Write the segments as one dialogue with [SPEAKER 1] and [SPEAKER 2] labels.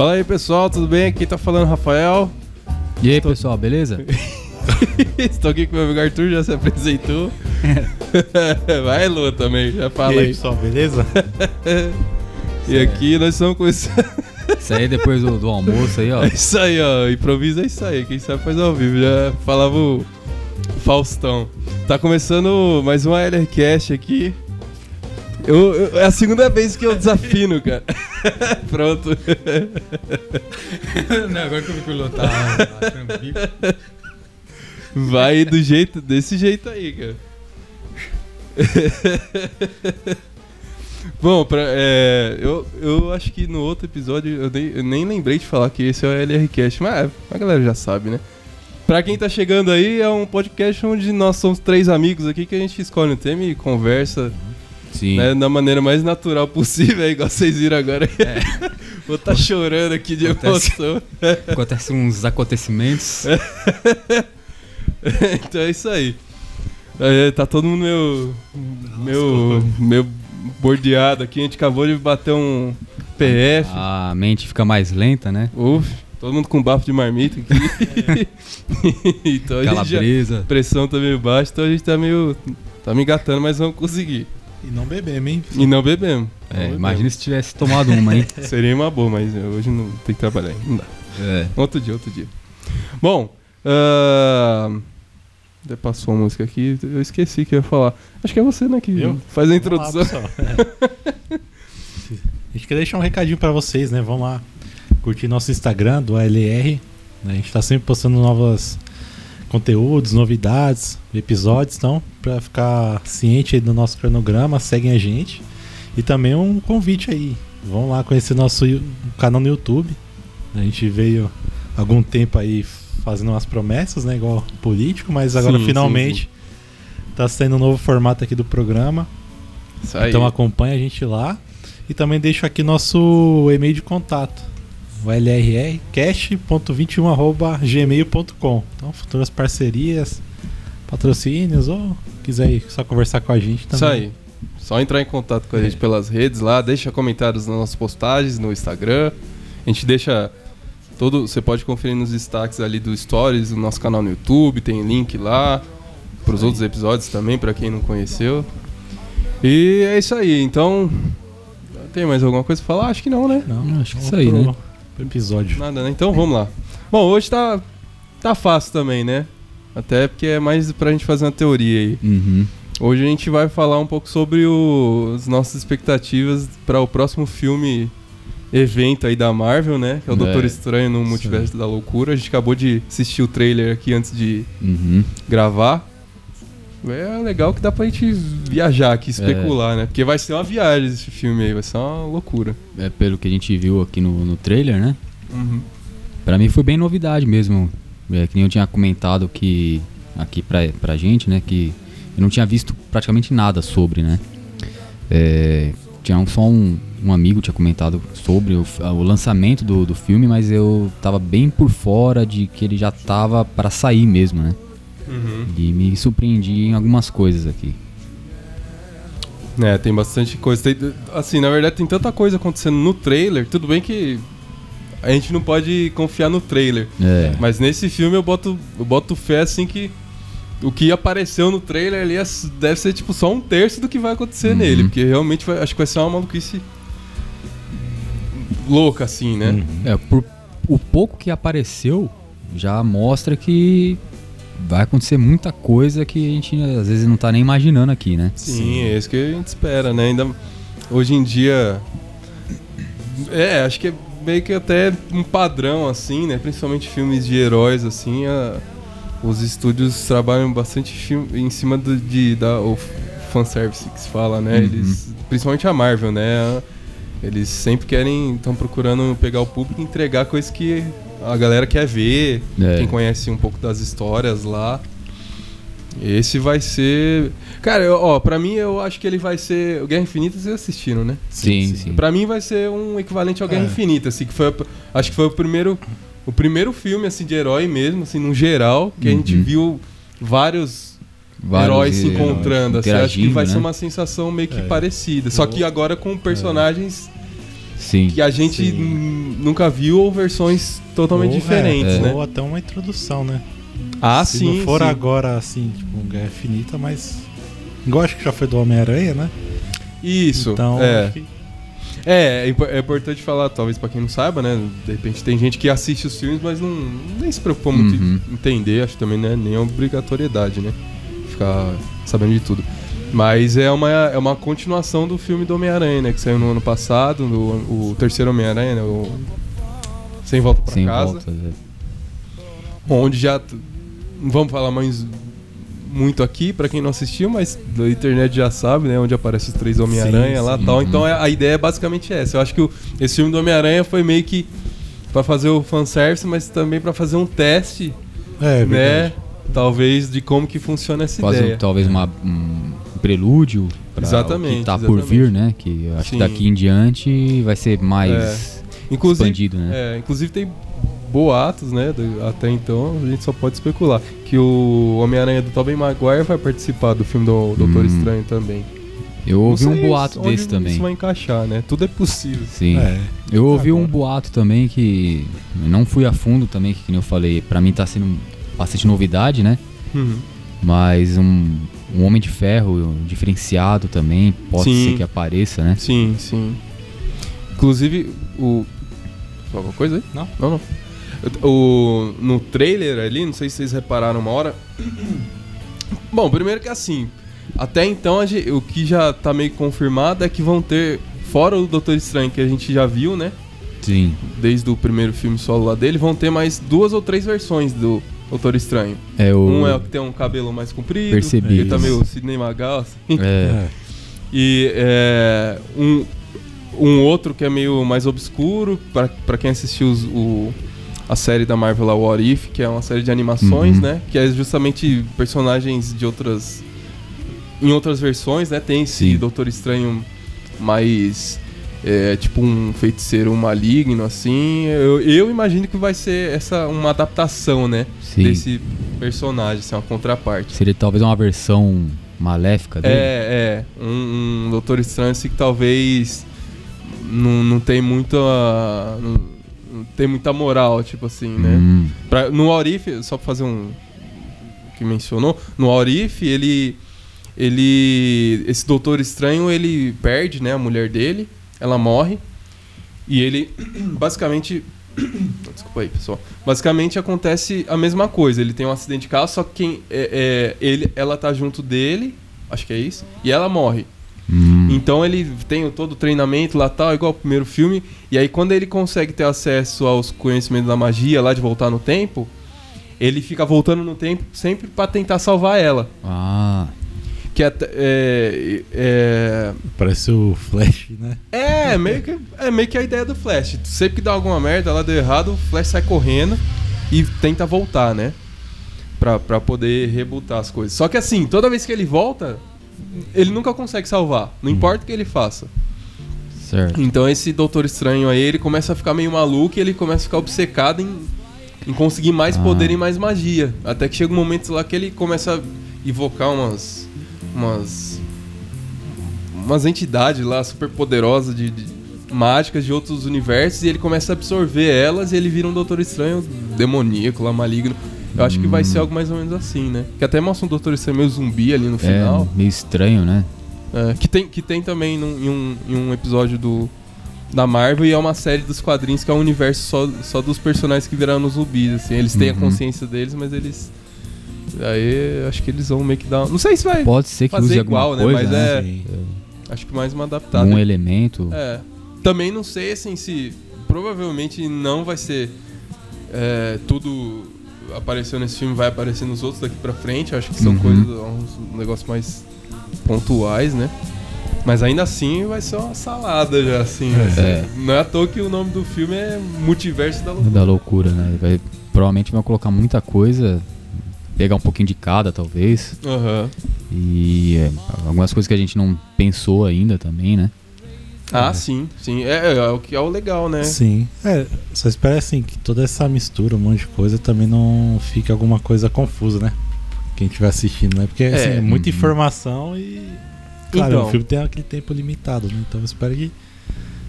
[SPEAKER 1] Fala aí, pessoal, tudo bem? Aqui tá falando Rafael.
[SPEAKER 2] E aí, pessoal, beleza?
[SPEAKER 1] Estou aqui com o meu amigo Arthur, já se apresentou. Vai, Lu, também, já fala
[SPEAKER 3] e aí,
[SPEAKER 1] aí.
[SPEAKER 3] pessoal, beleza?
[SPEAKER 1] E aqui nós estamos começando.
[SPEAKER 2] Isso aí depois do, do almoço aí, ó.
[SPEAKER 1] É isso aí, ó. Improvisa é isso aí. Quem sabe faz ao vivo. Já falava o Faustão. Tá começando mais uma LRCast aqui. Eu, eu- é a segunda vez que eu desafino, cara. Pronto.
[SPEAKER 2] Não, agora que eu tá achando bico.
[SPEAKER 1] Vai do jeito, desse jeito aí, cara. Bom, pra, é, eu, eu acho que no outro episódio eu nem, eu nem lembrei de falar que esse é o LRCast, mas é, a galera já sabe, né? Pra quem tá chegando aí, é um podcast onde nós somos três amigos aqui que a gente escolhe um tema e conversa
[SPEAKER 2] Sim.
[SPEAKER 1] né, da maneira mais natural possível, é igual vocês viram agora. Vou tá chorando aqui de
[SPEAKER 2] Acontece.
[SPEAKER 1] emoção.
[SPEAKER 2] Acontecem uns acontecimentos.
[SPEAKER 1] então é isso aí. É, tá todo mundo meu. meu. meu bordeado aqui. A gente acabou de bater um PF.
[SPEAKER 2] A mente fica mais lenta, né?
[SPEAKER 1] Uf, todo mundo com bafo de marmita aqui. então a gente já,
[SPEAKER 2] Calabresa.
[SPEAKER 1] a pressão tá meio baixa, então a gente tá meio. tá me engatando, mas vamos conseguir.
[SPEAKER 3] E não bebemos, hein?
[SPEAKER 1] E não bebemos.
[SPEAKER 2] É,
[SPEAKER 1] Não
[SPEAKER 2] imagina se tivesse tomado uma, hein?
[SPEAKER 1] bebemos. Seria uma boa, mas hoje não tem que trabalhar. Não dá.
[SPEAKER 2] É.
[SPEAKER 1] Outro dia, outro dia. Bom, ahn, até passou a música aqui, eu esqueci que eu ia falar. Acho que é você, né, que
[SPEAKER 3] Eu?
[SPEAKER 1] faz a
[SPEAKER 3] Vamos lá,
[SPEAKER 1] introdução.
[SPEAKER 3] pessoal. a gente quer deixar um recadinho pra vocês, né? Vamos lá curtir nosso Instagram do ALR. né? A gente tá sempre postando novos conteúdos, novidades, episódios, então, pra ficar ciente aí do nosso cronograma, seguem a gente. E também um convite aí. Vão lá conhecer nosso canal no YouTube. A gente veio algum tempo aí fazendo umas promessas, né? Igual político, mas agora
[SPEAKER 1] Sim,
[SPEAKER 3] finalmente tá saindo um novo formato aqui do programa.
[SPEAKER 1] Isso aí.
[SPEAKER 3] Então acompanha a gente lá. E também deixo aqui nosso e-mail de contato. O lrcast.21.gmail.com Então, futuras parcerias, patrocínios ou quiser só conversar com a gente também.
[SPEAKER 1] Isso aí. Só entrar em contato com a
[SPEAKER 3] É.
[SPEAKER 1] gente pelas redes lá, deixa comentários nas nossas postagens no Instagram. A gente deixa todo, você pode conferir nos destaques ali do Stories, do nosso canal no YouTube, tem link lá para os outros episódios também para quem não conheceu. E é isso aí. Então, tem mais alguma coisa pra falar? Acho que não, né?
[SPEAKER 3] Não,
[SPEAKER 2] Acho que
[SPEAKER 3] vamos
[SPEAKER 2] isso aí, né?
[SPEAKER 3] Pro episódio.
[SPEAKER 1] Nada, né? Então vamos lá. Bom, hoje tá tá fácil também, né? Até porque é mais pra gente fazer uma teoria aí.
[SPEAKER 2] Uhum.
[SPEAKER 1] Hoje a gente vai falar um pouco sobre o- as nossas expectativas para o próximo filme evento aí da Marvel, né? Que é o
[SPEAKER 2] É.
[SPEAKER 1] Doutor Estranho no Multiverso da Loucura. A gente acabou de assistir o trailer aqui antes de
[SPEAKER 2] Uhum.
[SPEAKER 1] gravar. É legal que dá pra gente viajar aqui, especular, né? Porque vai ser uma viagem esse filme aí, vai ser uma loucura.
[SPEAKER 2] É pelo que a gente viu aqui no, no trailer, né?
[SPEAKER 1] Uhum.
[SPEAKER 2] Pra mim foi bem novidade mesmo. É, que nem eu tinha comentado que aqui pra, pra gente, né? Que eu não tinha visto praticamente nada sobre, né? É, tinha um- só um, um amigo tinha comentado sobre o, o lançamento do, do filme, mas eu tava bem por fora de que ele já tava pra sair mesmo, né?
[SPEAKER 1] Uhum.
[SPEAKER 2] E me surpreendi em algumas coisas aqui.
[SPEAKER 1] É, tem bastante coisa. Tem- assim, na verdade, tem tanta coisa acontecendo no trailer. Tudo bem que a gente não pode confiar no trailer.
[SPEAKER 2] É,
[SPEAKER 1] Mas nesse filme eu boto, eu boto fé assim que o que apareceu no trailer ali é- deve ser tipo só um terço do que vai acontecer
[SPEAKER 2] Uhum.
[SPEAKER 1] nele. Porque realmente vai- acho que vai ser uma maluquice louca, assim, né?
[SPEAKER 3] Uhum.
[SPEAKER 2] é, por o pouco que apareceu já mostra que vai acontecer muita coisa que a gente às vezes não tá nem imaginando aqui, né?
[SPEAKER 1] Sim, é isso que a gente espera, né? Ainda hoje em dia. É, acho que é meio que até um padrão, assim, né? Principalmente filmes de heróis, assim. a- os estúdios trabalham bastante filme, em cima do, de, da, o fanservice que se fala, né?
[SPEAKER 2] Uhum.
[SPEAKER 1] Eles, principalmente a Marvel, né? Eles sempre querem, estão procurando pegar o público e entregar coisas que a galera quer ver,
[SPEAKER 2] É.
[SPEAKER 1] quem conhece um pouco das histórias lá. Esse vai ser. Cara, eu- ó, pra mim eu acho que ele vai ser. O Guerra Infinita vocês assistiram, né?
[SPEAKER 2] Sim,
[SPEAKER 3] sim.
[SPEAKER 2] sim.
[SPEAKER 1] Pra mim vai ser um equivalente ao Guerra
[SPEAKER 3] É.
[SPEAKER 1] Infinita, assim, que foi. Acho que foi o primeiro. O primeiro filme, assim, de herói mesmo, assim, no geral, que a gente
[SPEAKER 2] Uhum.
[SPEAKER 1] viu vários,
[SPEAKER 2] Vários
[SPEAKER 1] heróis se
[SPEAKER 2] heróis
[SPEAKER 1] encontrando. Assim, acho que vai ser
[SPEAKER 2] né?
[SPEAKER 1] uma sensação meio que
[SPEAKER 3] É.
[SPEAKER 1] parecida. Só que agora com personagens
[SPEAKER 2] Sim.
[SPEAKER 1] que a gente
[SPEAKER 3] Sim.
[SPEAKER 1] nunca viu ou versões totalmente
[SPEAKER 3] Ou- é,
[SPEAKER 1] diferentes, né?
[SPEAKER 3] Ou até uma introdução, né?
[SPEAKER 1] Ah,
[SPEAKER 3] Se
[SPEAKER 1] sim.
[SPEAKER 3] não for
[SPEAKER 1] sim.
[SPEAKER 3] agora, assim, tipo, um Guerra Infinita, mas. Igual acho que já foi do Homem-Aranha, né?
[SPEAKER 1] Isso.
[SPEAKER 3] Então,
[SPEAKER 1] é.
[SPEAKER 3] acho que-
[SPEAKER 1] É, é, é importante falar, talvez pra quem não saiba, né? De repente tem gente que assiste os filmes, mas não nem se preocupa muito
[SPEAKER 2] Uhum.
[SPEAKER 1] em entender, acho que também não é nem obrigatoriedade, né? Ficar sabendo de tudo. Mas é uma, é uma continuação do filme do Homem-Aranha, né? Que saiu no ano passado, no, o terceiro Homem-Aranha, né? O Sem Volta pra
[SPEAKER 2] Sem
[SPEAKER 1] Casa.
[SPEAKER 2] volta. é.
[SPEAKER 1] Onde já. Não vamos falar mais muito aqui pra quem não assistiu, mas da internet já sabe, né? Onde aparece os três Homem-Aranha lá
[SPEAKER 3] sim.
[SPEAKER 1] e tal.
[SPEAKER 2] Uhum.
[SPEAKER 1] Então é- a ideia é basicamente essa. Eu acho que o- esse filme do Homem-Aranha foi meio que pra fazer o fanservice, mas também pra fazer um teste,
[SPEAKER 3] É,
[SPEAKER 1] né?
[SPEAKER 3] verdade.
[SPEAKER 1] Talvez de como que funciona essa
[SPEAKER 2] Fazer
[SPEAKER 1] ideia.
[SPEAKER 2] talvez uma, um prelúdio pra
[SPEAKER 1] Exatamente,
[SPEAKER 2] o que tá por
[SPEAKER 1] exatamente.
[SPEAKER 2] vir, né? Que eu acho
[SPEAKER 1] Sim.
[SPEAKER 2] que daqui em diante vai ser mais
[SPEAKER 1] Inclusive,
[SPEAKER 2] expandido, né?
[SPEAKER 1] É, inclusive tem boatos, né? do- até então a gente só pode especular. Que o Homem-Aranha do Tobey Maguire vai participar do filme do Doutor
[SPEAKER 2] Hum.
[SPEAKER 1] Estranho também.
[SPEAKER 2] Eu ouvi um boato
[SPEAKER 1] onde
[SPEAKER 2] desse também.
[SPEAKER 1] Isso vai encaixar, né? Tudo é possível.
[SPEAKER 2] Sim.
[SPEAKER 3] É.
[SPEAKER 2] Eu ouvi um
[SPEAKER 3] Agora.
[SPEAKER 2] boato também que não fui a fundo também, que, como eu falei, pra mim tá sendo bastante novidade, né?
[SPEAKER 1] Uhum.
[SPEAKER 2] Mas um, um Homem de Ferro diferenciado também, pode
[SPEAKER 1] Sim.
[SPEAKER 2] ser que apareça, né?
[SPEAKER 1] Sim, sim. Inclusive, o. Alguma coisa aí?
[SPEAKER 3] Não.
[SPEAKER 1] Não, não. O, no trailer ali, não sei se vocês repararam uma hora. Bom, primeiro que assim, até então a gen- o que já tá meio confirmado é que vão ter, fora o Doutor Estranho que a gente já viu, né?
[SPEAKER 2] Sim.
[SPEAKER 1] Desde o primeiro filme solo lá dele, vão ter mais duas ou três versões do Doutor Estranho.
[SPEAKER 2] É o.
[SPEAKER 1] Um é o que tem um cabelo mais comprido,
[SPEAKER 2] Percebi
[SPEAKER 1] ele tá meio Sidney Magal, assim.
[SPEAKER 2] É.
[SPEAKER 1] E é, um, um outro que é meio mais obscuro, pra, pra quem assistiu os- o, a série da Marvel lá, What If, que é uma série de animações,
[SPEAKER 2] Uhum.
[SPEAKER 1] né? Que é justamente personagens de outras. Em outras versões, né? Tem esse
[SPEAKER 2] Sim.
[SPEAKER 1] Doutor Estranho mais. É, tipo um feiticeiro maligno, assim. Eu, eu imagino que vai ser essa uma adaptação, né?
[SPEAKER 2] sim.
[SPEAKER 1] Desse personagem, assim, uma contraparte.
[SPEAKER 2] Seria talvez uma versão maléfica dele.
[SPEAKER 1] É, é. Um, um Doutor Estranho assim que talvez não, não tem muita. Não, não tem muita moral, tipo assim, né?
[SPEAKER 2] Hum,
[SPEAKER 1] Pra- no Aurif, só pra fazer um. que mencionou, no Aurif, ele. Ele. Esse Doutor Estranho, ele perde, né, a mulher dele, ela morre. E ele basicamente. Desculpa aí, pessoal. Basicamente acontece a mesma coisa. Ele tem um acidente de carro, só que quem, é, é, ele, ela tá junto dele, acho que é isso, e ela morre.
[SPEAKER 2] hum,
[SPEAKER 1] Então ele tem todo o treinamento lá tal, igual o primeiro filme. E aí quando ele consegue ter acesso aos conhecimentos da magia lá de voltar no tempo, ele fica voltando no tempo sempre pra tentar salvar ela.
[SPEAKER 2] Ah,
[SPEAKER 1] Que é, é, é,
[SPEAKER 3] Parece o Flash, né?
[SPEAKER 1] é meio que é meio que a ideia do Flash. Sempre que dá alguma merda, ela deu errado, o Flash sai correndo e tenta voltar, né? Pra, pra poder rebutar as coisas. Só que assim, toda vez que ele volta, ele nunca consegue salvar. Não importa o que ele faça.
[SPEAKER 2] certo.
[SPEAKER 1] Então esse Doutor Estranho aí, ele começa a ficar meio maluco e ele começa a ficar obcecado em, em conseguir mais
[SPEAKER 2] Ah.
[SPEAKER 1] poder e mais magia. Até que chega um momento lá que ele começa a invocar umas. Umas. umas entidades lá super poderosas de, de mágicas de outros universos e ele começa a absorver elas e ele vira um Doutor Estranho demoníaco lá, maligno. Eu acho que vai ser algo mais ou menos assim, né? Que até mostra um Doutor Estranho meio zumbi ali no final.
[SPEAKER 2] É meio estranho, né?
[SPEAKER 1] É, que, tem, que tem também num- em, um, em um episódio do, da Marvel e é uma série dos quadrinhos que é um universo só, só dos personagens que viraram zumbis, assim. Eles têm a
[SPEAKER 2] Uhum.
[SPEAKER 1] consciência deles, mas eles... Aí acho que eles vão meio que dar... Não sei se vai...
[SPEAKER 2] Pode ser que
[SPEAKER 1] Fazer
[SPEAKER 2] use
[SPEAKER 1] igual,
[SPEAKER 2] alguma
[SPEAKER 1] né?
[SPEAKER 2] coisa,
[SPEAKER 1] Mas
[SPEAKER 2] né?
[SPEAKER 1] é-
[SPEAKER 3] Sim.
[SPEAKER 1] Acho que mais uma adaptada.
[SPEAKER 2] Um elemento.
[SPEAKER 1] É. Também não sei, assim, se... Provavelmente não vai ser... é, tudo apareceu nesse filme vai aparecer nos outros daqui pra frente. Acho que são
[SPEAKER 2] Uhum.
[SPEAKER 1] coisas... uns negócios mais pontuais, né? Mas ainda assim vai ser uma salada já, assim.
[SPEAKER 2] É.
[SPEAKER 1] Não é à toa que o nome do filme é Multiverso da Loucura.
[SPEAKER 2] Da loucura, né? Vai, provavelmente vai colocar muita coisa, pegar um pouquinho de cada, talvez.
[SPEAKER 1] Aham.
[SPEAKER 2] E é, algumas coisas que a gente não pensou ainda também, né?
[SPEAKER 1] Ah,
[SPEAKER 3] É.
[SPEAKER 1] sim, sim. É, é, o que é o legal, né?
[SPEAKER 3] Sim. É, só espero assim que toda essa mistura, um monte de coisa, também não fique alguma coisa confusa, né? Quem estiver assistindo, né? Porque assim,
[SPEAKER 1] É.
[SPEAKER 3] é muita
[SPEAKER 2] Uhum.
[SPEAKER 3] informação e. Claro,
[SPEAKER 1] Então.
[SPEAKER 3] o filme tem aquele tempo limitado, né? Então eu espero que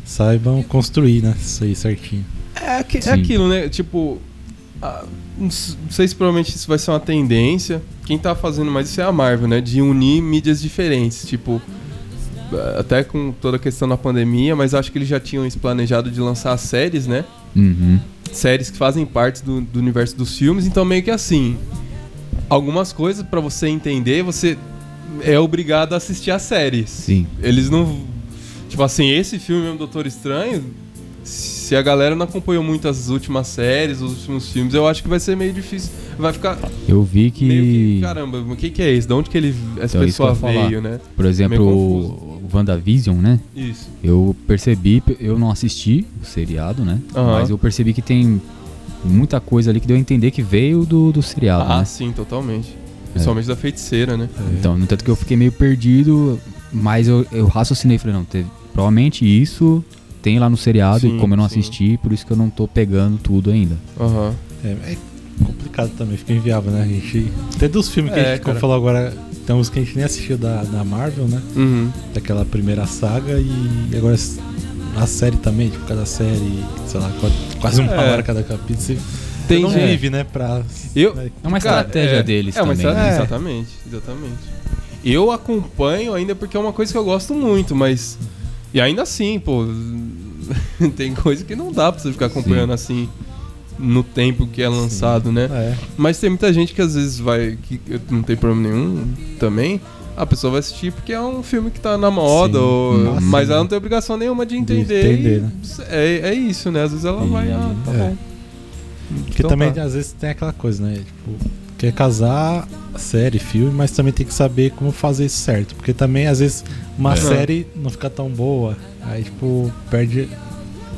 [SPEAKER 3] saibam construir, né? Isso aí certinho.
[SPEAKER 1] É, é
[SPEAKER 2] Sim.
[SPEAKER 1] aquilo, né? Tipo, ah, não sei se provavelmente isso vai ser uma tendência. Quem tá fazendo mais isso é a Marvel, né? De unir mídias diferentes. Tipo, ah, até com toda a questão da pandemia, mas acho que eles já tinham isso planejado de lançar séries, né?
[SPEAKER 2] Uhum.
[SPEAKER 1] séries que fazem parte do, do universo dos filmes, então meio que assim, algumas coisas pra você entender, você é obrigado a assistir a séries.
[SPEAKER 2] Sim.
[SPEAKER 1] Eles não tipo assim, esse filme mesmo Doutor Estranho, se a galera não acompanhou muito as últimas séries, os últimos filmes, eu acho que vai ser meio difícil. Vai ficar
[SPEAKER 2] Eu vi que,
[SPEAKER 1] que, caramba, o que que é isso? De onde que ele essa
[SPEAKER 2] Então, eu
[SPEAKER 1] pessoa veio, né?
[SPEAKER 2] por exemplo, o WandaVision, né?
[SPEAKER 1] Isso.
[SPEAKER 2] Eu percebi, eu não assisti o seriado, né?
[SPEAKER 1] Aham.
[SPEAKER 2] Mas eu percebi que tem muita coisa ali que deu a entender que veio do, do seriado,
[SPEAKER 1] Ah,
[SPEAKER 2] né?
[SPEAKER 1] sim, totalmente. Principalmente da feiticeira, né?
[SPEAKER 2] Então, no tanto que eu fiquei meio perdido, mas eu, eu raciocinei, falei, não, teve, provavelmente isso tem lá no seriado,
[SPEAKER 1] Sim,
[SPEAKER 2] e como eu não
[SPEAKER 1] sim.
[SPEAKER 2] assisti, por isso que eu não tô pegando tudo ainda.
[SPEAKER 1] Aham.
[SPEAKER 3] É, é complicado também, fica inviável, né? A gente. Até dos filmes que
[SPEAKER 1] É,
[SPEAKER 3] a gente como
[SPEAKER 1] cara.
[SPEAKER 3] falou agora, tem uns que a gente nem assistiu da, da Marvel, né?
[SPEAKER 1] Uhum.
[SPEAKER 3] Daquela primeira saga e agora a série também, tipo, cada série, sei lá, qua- quase uma
[SPEAKER 1] É.
[SPEAKER 3] hora cada capítulo. Você
[SPEAKER 1] Tem
[SPEAKER 3] não
[SPEAKER 2] É.
[SPEAKER 3] vive, né? Pra.
[SPEAKER 1] Eu-
[SPEAKER 3] né,
[SPEAKER 2] É uma
[SPEAKER 1] Cara,
[SPEAKER 2] estratégia
[SPEAKER 1] é-
[SPEAKER 2] deles
[SPEAKER 1] é uma
[SPEAKER 2] também.
[SPEAKER 1] estratégia-
[SPEAKER 2] né?
[SPEAKER 3] É.
[SPEAKER 1] Exatamente, exatamente. Eu acompanho ainda porque é uma coisa que eu gosto muito, mas. E ainda assim, pô. tem coisa que não dá pra você ficar acompanhando assim no tempo que é lançado, né?
[SPEAKER 3] É.
[SPEAKER 1] Mas tem muita gente que às vezes vai. que não tem problema nenhum também. A pessoa vai assistir porque é um filme que tá na moda,
[SPEAKER 3] Sim.
[SPEAKER 1] ou-
[SPEAKER 3] Ah,
[SPEAKER 1] mas
[SPEAKER 3] sim.
[SPEAKER 1] ela não tem obrigação nenhuma de
[SPEAKER 3] De
[SPEAKER 1] entender.
[SPEAKER 3] entender,
[SPEAKER 1] e
[SPEAKER 3] né?
[SPEAKER 1] é, é isso, né? Às vezes ela
[SPEAKER 2] E-
[SPEAKER 1] vai, ah, tá
[SPEAKER 3] é.
[SPEAKER 1] bom.
[SPEAKER 3] Porque
[SPEAKER 1] Então
[SPEAKER 3] também,
[SPEAKER 1] tá.
[SPEAKER 3] às vezes, tem aquela coisa, né? Tipo, quer casar série, filme, mas também tem que saber como fazer isso certo. Porque também, às vezes, uma
[SPEAKER 1] É.
[SPEAKER 3] série não fica tão boa, aí, tipo, perde.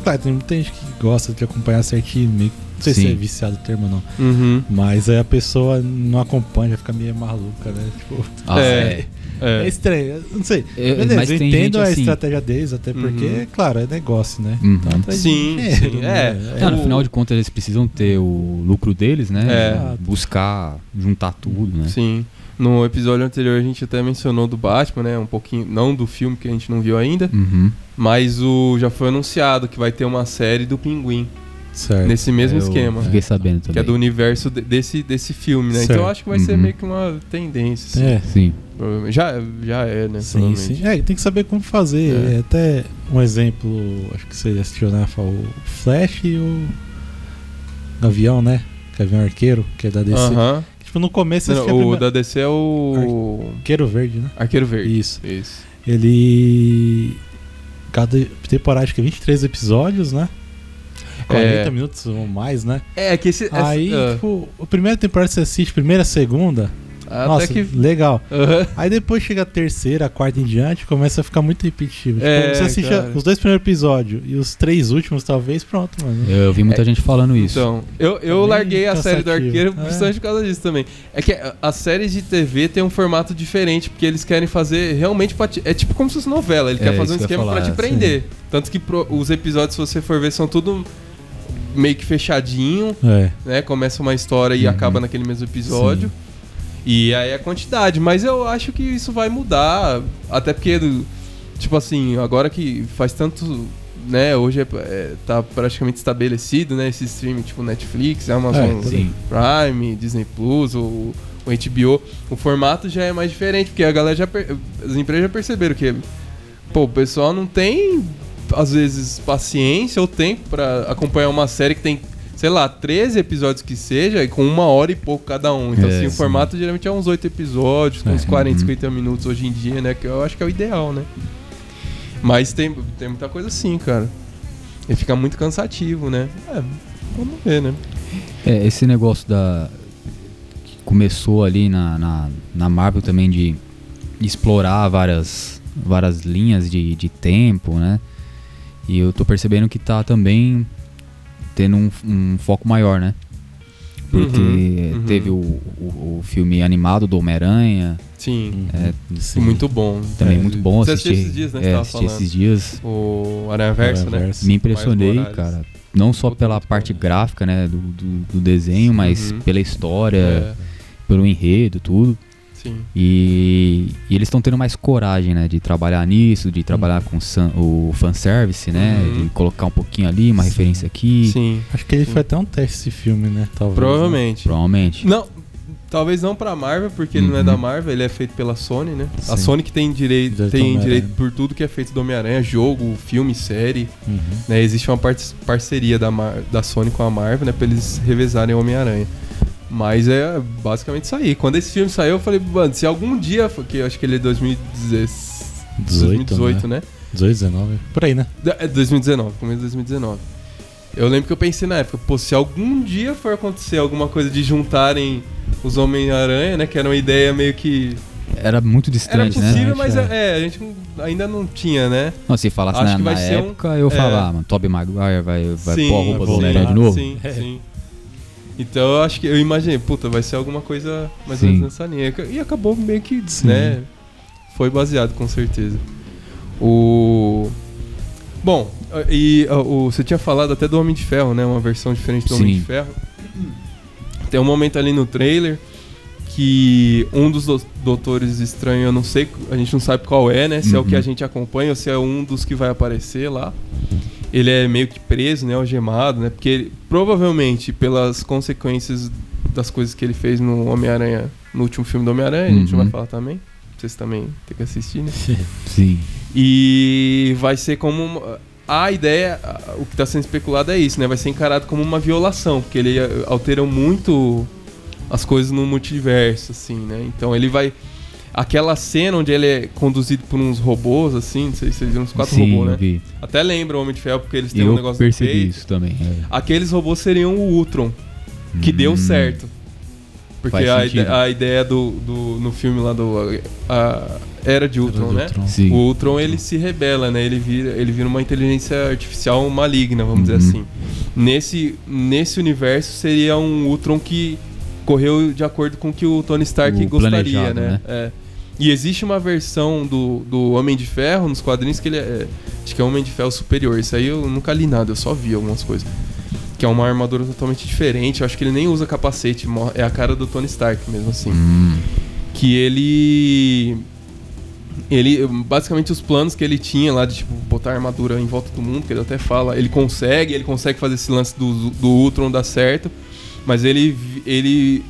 [SPEAKER 3] Claro, tem muita gente que gosta de acompanhar certinho, meio... não sei se
[SPEAKER 2] Sim.
[SPEAKER 3] é viciado o termo ou não.
[SPEAKER 1] Uhum.
[SPEAKER 3] Mas aí a pessoa não acompanha, fica meio maluca, né? Tipo,
[SPEAKER 2] Ah,
[SPEAKER 1] É.
[SPEAKER 3] é,
[SPEAKER 1] É.
[SPEAKER 3] estranho, eu não sei.
[SPEAKER 2] É,
[SPEAKER 3] Beleza,
[SPEAKER 2] mas
[SPEAKER 3] eu
[SPEAKER 2] tem
[SPEAKER 3] entendo
[SPEAKER 2] gente
[SPEAKER 3] a
[SPEAKER 2] assim-
[SPEAKER 3] estratégia deles, até porque,
[SPEAKER 1] Uhum.
[SPEAKER 3] claro, é negócio, né?
[SPEAKER 2] Uhum.
[SPEAKER 3] Então,
[SPEAKER 1] Sim,
[SPEAKER 3] dinheiro,
[SPEAKER 1] sim, é.
[SPEAKER 3] né?
[SPEAKER 2] Não, no final de contas eles precisam ter o lucro deles, né?
[SPEAKER 1] É.
[SPEAKER 2] Buscar juntar tudo, né?
[SPEAKER 1] Sim. No episódio anterior a gente até mencionou do Batman, né? Um pouquinho, não do filme que a gente não viu ainda,
[SPEAKER 2] Uhum.
[SPEAKER 1] mas o já foi anunciado que vai ter uma série do Pinguim
[SPEAKER 3] Certo.
[SPEAKER 1] nesse mesmo
[SPEAKER 2] Eu
[SPEAKER 1] esquema,
[SPEAKER 2] Fiquei sabendo também.
[SPEAKER 1] que é do universo de- desse desse filme, né? Então
[SPEAKER 3] Certo.
[SPEAKER 1] eu acho que vai ser
[SPEAKER 2] Uhum.
[SPEAKER 1] meio que uma tendência, assim,
[SPEAKER 3] É.
[SPEAKER 2] Sim.
[SPEAKER 1] provavelmente. Já já é, né?
[SPEAKER 3] Sim, sim. É, tem que saber como fazer.
[SPEAKER 1] É.
[SPEAKER 3] É, até um exemplo, acho que você assistiu, né? O Flash e o Gavião, né? Gavião Arqueiro, que é da DC.
[SPEAKER 1] Aham.
[SPEAKER 3] Tipo, no começo
[SPEAKER 1] Não,
[SPEAKER 3] assistia
[SPEAKER 1] O
[SPEAKER 3] primeiro-
[SPEAKER 1] da DC é o
[SPEAKER 3] Arqueiro Verde, né?
[SPEAKER 1] Arqueiro Verde.
[SPEAKER 3] Isso.
[SPEAKER 1] Isso.
[SPEAKER 3] Ele. Cada temporada, acho que é 23 episódios, né? 40
[SPEAKER 1] É.
[SPEAKER 3] minutos ou mais, né?
[SPEAKER 1] É que esse essa-
[SPEAKER 3] Aí,
[SPEAKER 1] ah,
[SPEAKER 3] tipo, a primeira temporada você assiste, primeira, segunda.
[SPEAKER 1] até
[SPEAKER 3] nossa,
[SPEAKER 1] que
[SPEAKER 3] legal.
[SPEAKER 1] Aham.
[SPEAKER 3] Aí depois chega a terceira, a quarta em diante, começa a ficar muito repetitivo. Tipo,
[SPEAKER 1] É,
[SPEAKER 3] você assiste os dois primeiros episódios e os três últimos, talvez, pronto, mano.
[SPEAKER 2] Eu vi muita gente falando isso.
[SPEAKER 1] Então, eu, eu
[SPEAKER 3] bem
[SPEAKER 1] larguei a série do. Arqueiro
[SPEAKER 3] É.
[SPEAKER 1] justamente por causa disso também. É que as séries de TV tem um formato diferente, porque eles querem fazer realmente pra te- É tipo como se fosse novela, ele
[SPEAKER 2] É,
[SPEAKER 1] quer fazer um
[SPEAKER 2] eu
[SPEAKER 1] esquema pra
[SPEAKER 2] falar,
[SPEAKER 1] te prender. Tanto que pro- os episódios, se você for ver, são tudo meio que fechadinho,
[SPEAKER 3] É.
[SPEAKER 1] né? Começa uma história e
[SPEAKER 2] Uhum.
[SPEAKER 1] acaba naquele mesmo episódio. E aí é a quantidade, mas eu acho que isso vai mudar, até porque, tipo assim, agora que faz tanto, né, hoje é, é, tá praticamente estabelecido, né, esse streaming tipo Netflix, Amazon
[SPEAKER 3] É,
[SPEAKER 2] sim.
[SPEAKER 1] Prime, Disney Plus, ou o HBO, o formato já é mais diferente, porque a galera já, as empresas já perceberam que, pô, o pessoal não tem, às vezes, paciência ou tempo pra acompanhar uma série que tem sei lá, 13 episódios que seja, e com uma hora e pouco cada um. Então,
[SPEAKER 2] É,
[SPEAKER 1] assim, o
[SPEAKER 2] sim.
[SPEAKER 1] formato geralmente é uns 8 episódios, com
[SPEAKER 3] É.
[SPEAKER 1] uns 40,
[SPEAKER 2] Uhum.
[SPEAKER 1] 50 minutos hoje em dia, né? Que eu acho que é o ideal, né? Mas tem, tem muita coisa assim, cara. E fica muito cansativo, né? É, vamos ver, né?
[SPEAKER 2] É, esse negócio da. que começou ali na, na, na Marvel também de explorar várias, várias linhas de, de tempo, né? E eu tô percebendo que tá também tendo um, um foco maior, né? Porque
[SPEAKER 1] Uhum, uhum.
[SPEAKER 2] teve o, o, o filme animado do Homem-Aranha,
[SPEAKER 1] Sim.
[SPEAKER 2] é,
[SPEAKER 3] Sim.
[SPEAKER 1] Muito bom.
[SPEAKER 2] também
[SPEAKER 3] É,
[SPEAKER 2] muito bom
[SPEAKER 1] você
[SPEAKER 2] assistir.
[SPEAKER 1] assistiu esses dias, né,
[SPEAKER 2] É, assisti
[SPEAKER 1] falando.
[SPEAKER 2] esses dias.
[SPEAKER 1] O Aranha Verso, né?
[SPEAKER 2] Me impressionei, cara. Não só pela parte gráfica, né, do, do, do desenho, mas
[SPEAKER 1] Uhum.
[SPEAKER 2] pela história,
[SPEAKER 1] É,
[SPEAKER 2] pelo enredo, tudo.
[SPEAKER 1] Sim.
[SPEAKER 2] E, e eles estão tendo mais coragem, né? De trabalhar nisso, de trabalhar com san- o fanservice, né?
[SPEAKER 1] Uhum.
[SPEAKER 2] De colocar um pouquinho ali, uma
[SPEAKER 3] Sim.
[SPEAKER 2] referência aqui.
[SPEAKER 1] Sim.
[SPEAKER 3] Acho que ele
[SPEAKER 1] Sim.
[SPEAKER 3] foi até um teste esse filme, né? Talvez.
[SPEAKER 1] Provavelmente.
[SPEAKER 2] Provavelmente.
[SPEAKER 1] Não, talvez não pra Marvel, porque ele não é
[SPEAKER 2] Uhum.
[SPEAKER 1] da Marvel, ele é feito pela Sony, né? A
[SPEAKER 3] Sim.
[SPEAKER 1] Sony que tem direito,
[SPEAKER 3] do
[SPEAKER 1] tem direito por tudo que é feito do Homem-Aranha, jogo, filme, série.
[SPEAKER 3] Uhum.
[SPEAKER 1] Né? Existe uma par- parceria da, Mar- da Sony com a Marvel, né? Pra eles revezarem o Homem-Aranha. Mas é basicamente isso aí. Quando esse filme saiu, eu falei, mano, se algum dia, que eu acho que ele é 2016, 2018, né?
[SPEAKER 3] 18, 19. Por aí, né?
[SPEAKER 1] É 2019, começo de 2019. Eu lembro que eu pensei na época, pô, se algum dia for acontecer alguma coisa de juntarem os Homem-Aranha, né? Que era uma ideia meio que.
[SPEAKER 2] Era muito
[SPEAKER 1] Era
[SPEAKER 2] distante,
[SPEAKER 1] possível,
[SPEAKER 2] né?
[SPEAKER 1] mas
[SPEAKER 3] É.
[SPEAKER 1] é, a gente ainda não tinha, né?
[SPEAKER 2] Não, se falasse
[SPEAKER 1] Acho
[SPEAKER 2] na,
[SPEAKER 1] que vai
[SPEAKER 2] na
[SPEAKER 1] ser um-
[SPEAKER 2] época, eu
[SPEAKER 1] é.
[SPEAKER 2] falava, ah, mano, Tobey Maguire vai, vai
[SPEAKER 1] Sim,
[SPEAKER 2] pôr a roupa do Homem-Aranha de novo.
[SPEAKER 1] Sim,
[SPEAKER 3] É.
[SPEAKER 1] sim. Então eu acho que eu imaginei, puta, vai ser alguma coisa mais ou
[SPEAKER 2] Sim.
[SPEAKER 1] menos nessa linha. E acabou meio que,
[SPEAKER 3] Sim.
[SPEAKER 1] né? Foi baseado com certeza. O. Bom, e o, você tinha falado até do Homem de Ferro, né? Uma versão diferente do Homem
[SPEAKER 2] Sim.
[SPEAKER 1] de Ferro. Tem um momento ali no trailer que um dos do- doutores estranhos, eu não sei, a gente não sabe qual é, né? Se é o que
[SPEAKER 2] Uhum.
[SPEAKER 1] a gente acompanha ou se é um dos que vai aparecer lá. Ele é meio que preso, né? Algemado, né? Porque ele, provavelmente, pelas consequências das coisas que ele fez no Homem-Aranha, no último filme do Homem-Aranha, a gente não
[SPEAKER 2] Uhum.
[SPEAKER 1] vai falar também. Vocês também têm que assistir, né?
[SPEAKER 2] Sim.
[SPEAKER 1] E vai ser como. uma- A ideia, o que está sendo especulado é isso, né? Vai ser encarado como uma violação, porque ele eh, alterou muito as coisas no multiverso, assim, né? Então ele vai. Aquela cena onde ele é conduzido por uns robôs, assim, não sei se vocês viram uns quatro
[SPEAKER 2] Sim,
[SPEAKER 1] robôs, né?
[SPEAKER 2] vi.
[SPEAKER 1] Até lembra o Homem de Ferro, porque eles têm
[SPEAKER 2] eu
[SPEAKER 1] um negócio
[SPEAKER 2] percebi
[SPEAKER 1] peito.
[SPEAKER 2] isso também. é.
[SPEAKER 1] Aqueles robôs seriam o Ultron, que
[SPEAKER 2] Hum.
[SPEAKER 1] deu certo. Porque a,
[SPEAKER 2] sentido.
[SPEAKER 1] ide- a ideia do, do, no filme lá do. A Era de Ultron,
[SPEAKER 3] Era
[SPEAKER 1] né?
[SPEAKER 3] Ultron.
[SPEAKER 2] Sim.
[SPEAKER 1] O Ultron ele se rebela, né? Ele vira, ele vira uma inteligência artificial maligna, vamos dizer
[SPEAKER 2] Uhum.
[SPEAKER 1] assim. Nesse, nesse universo seria um Ultron que correu de acordo com o que o Tony Stark
[SPEAKER 2] O
[SPEAKER 1] gostaria, né?
[SPEAKER 2] né?
[SPEAKER 1] É. E existe uma versão do, do Homem de Ferro nos quadrinhos que ele é. Acho que é o Homem de Ferro Superior. Isso aí eu nunca li nada, eu só vi algumas coisas. Que é uma armadura totalmente diferente. Eu acho que ele nem usa capacete, é a cara do Tony Stark mesmo assim
[SPEAKER 2] Hum.
[SPEAKER 1] que ele ele basicamente os planos que ele tinha lá de tipo botar a armadura em volta do mundo, que ele até fala, ele consegue, ele consegue fazer esse lance do, do Ultron dar certo, mas ele ele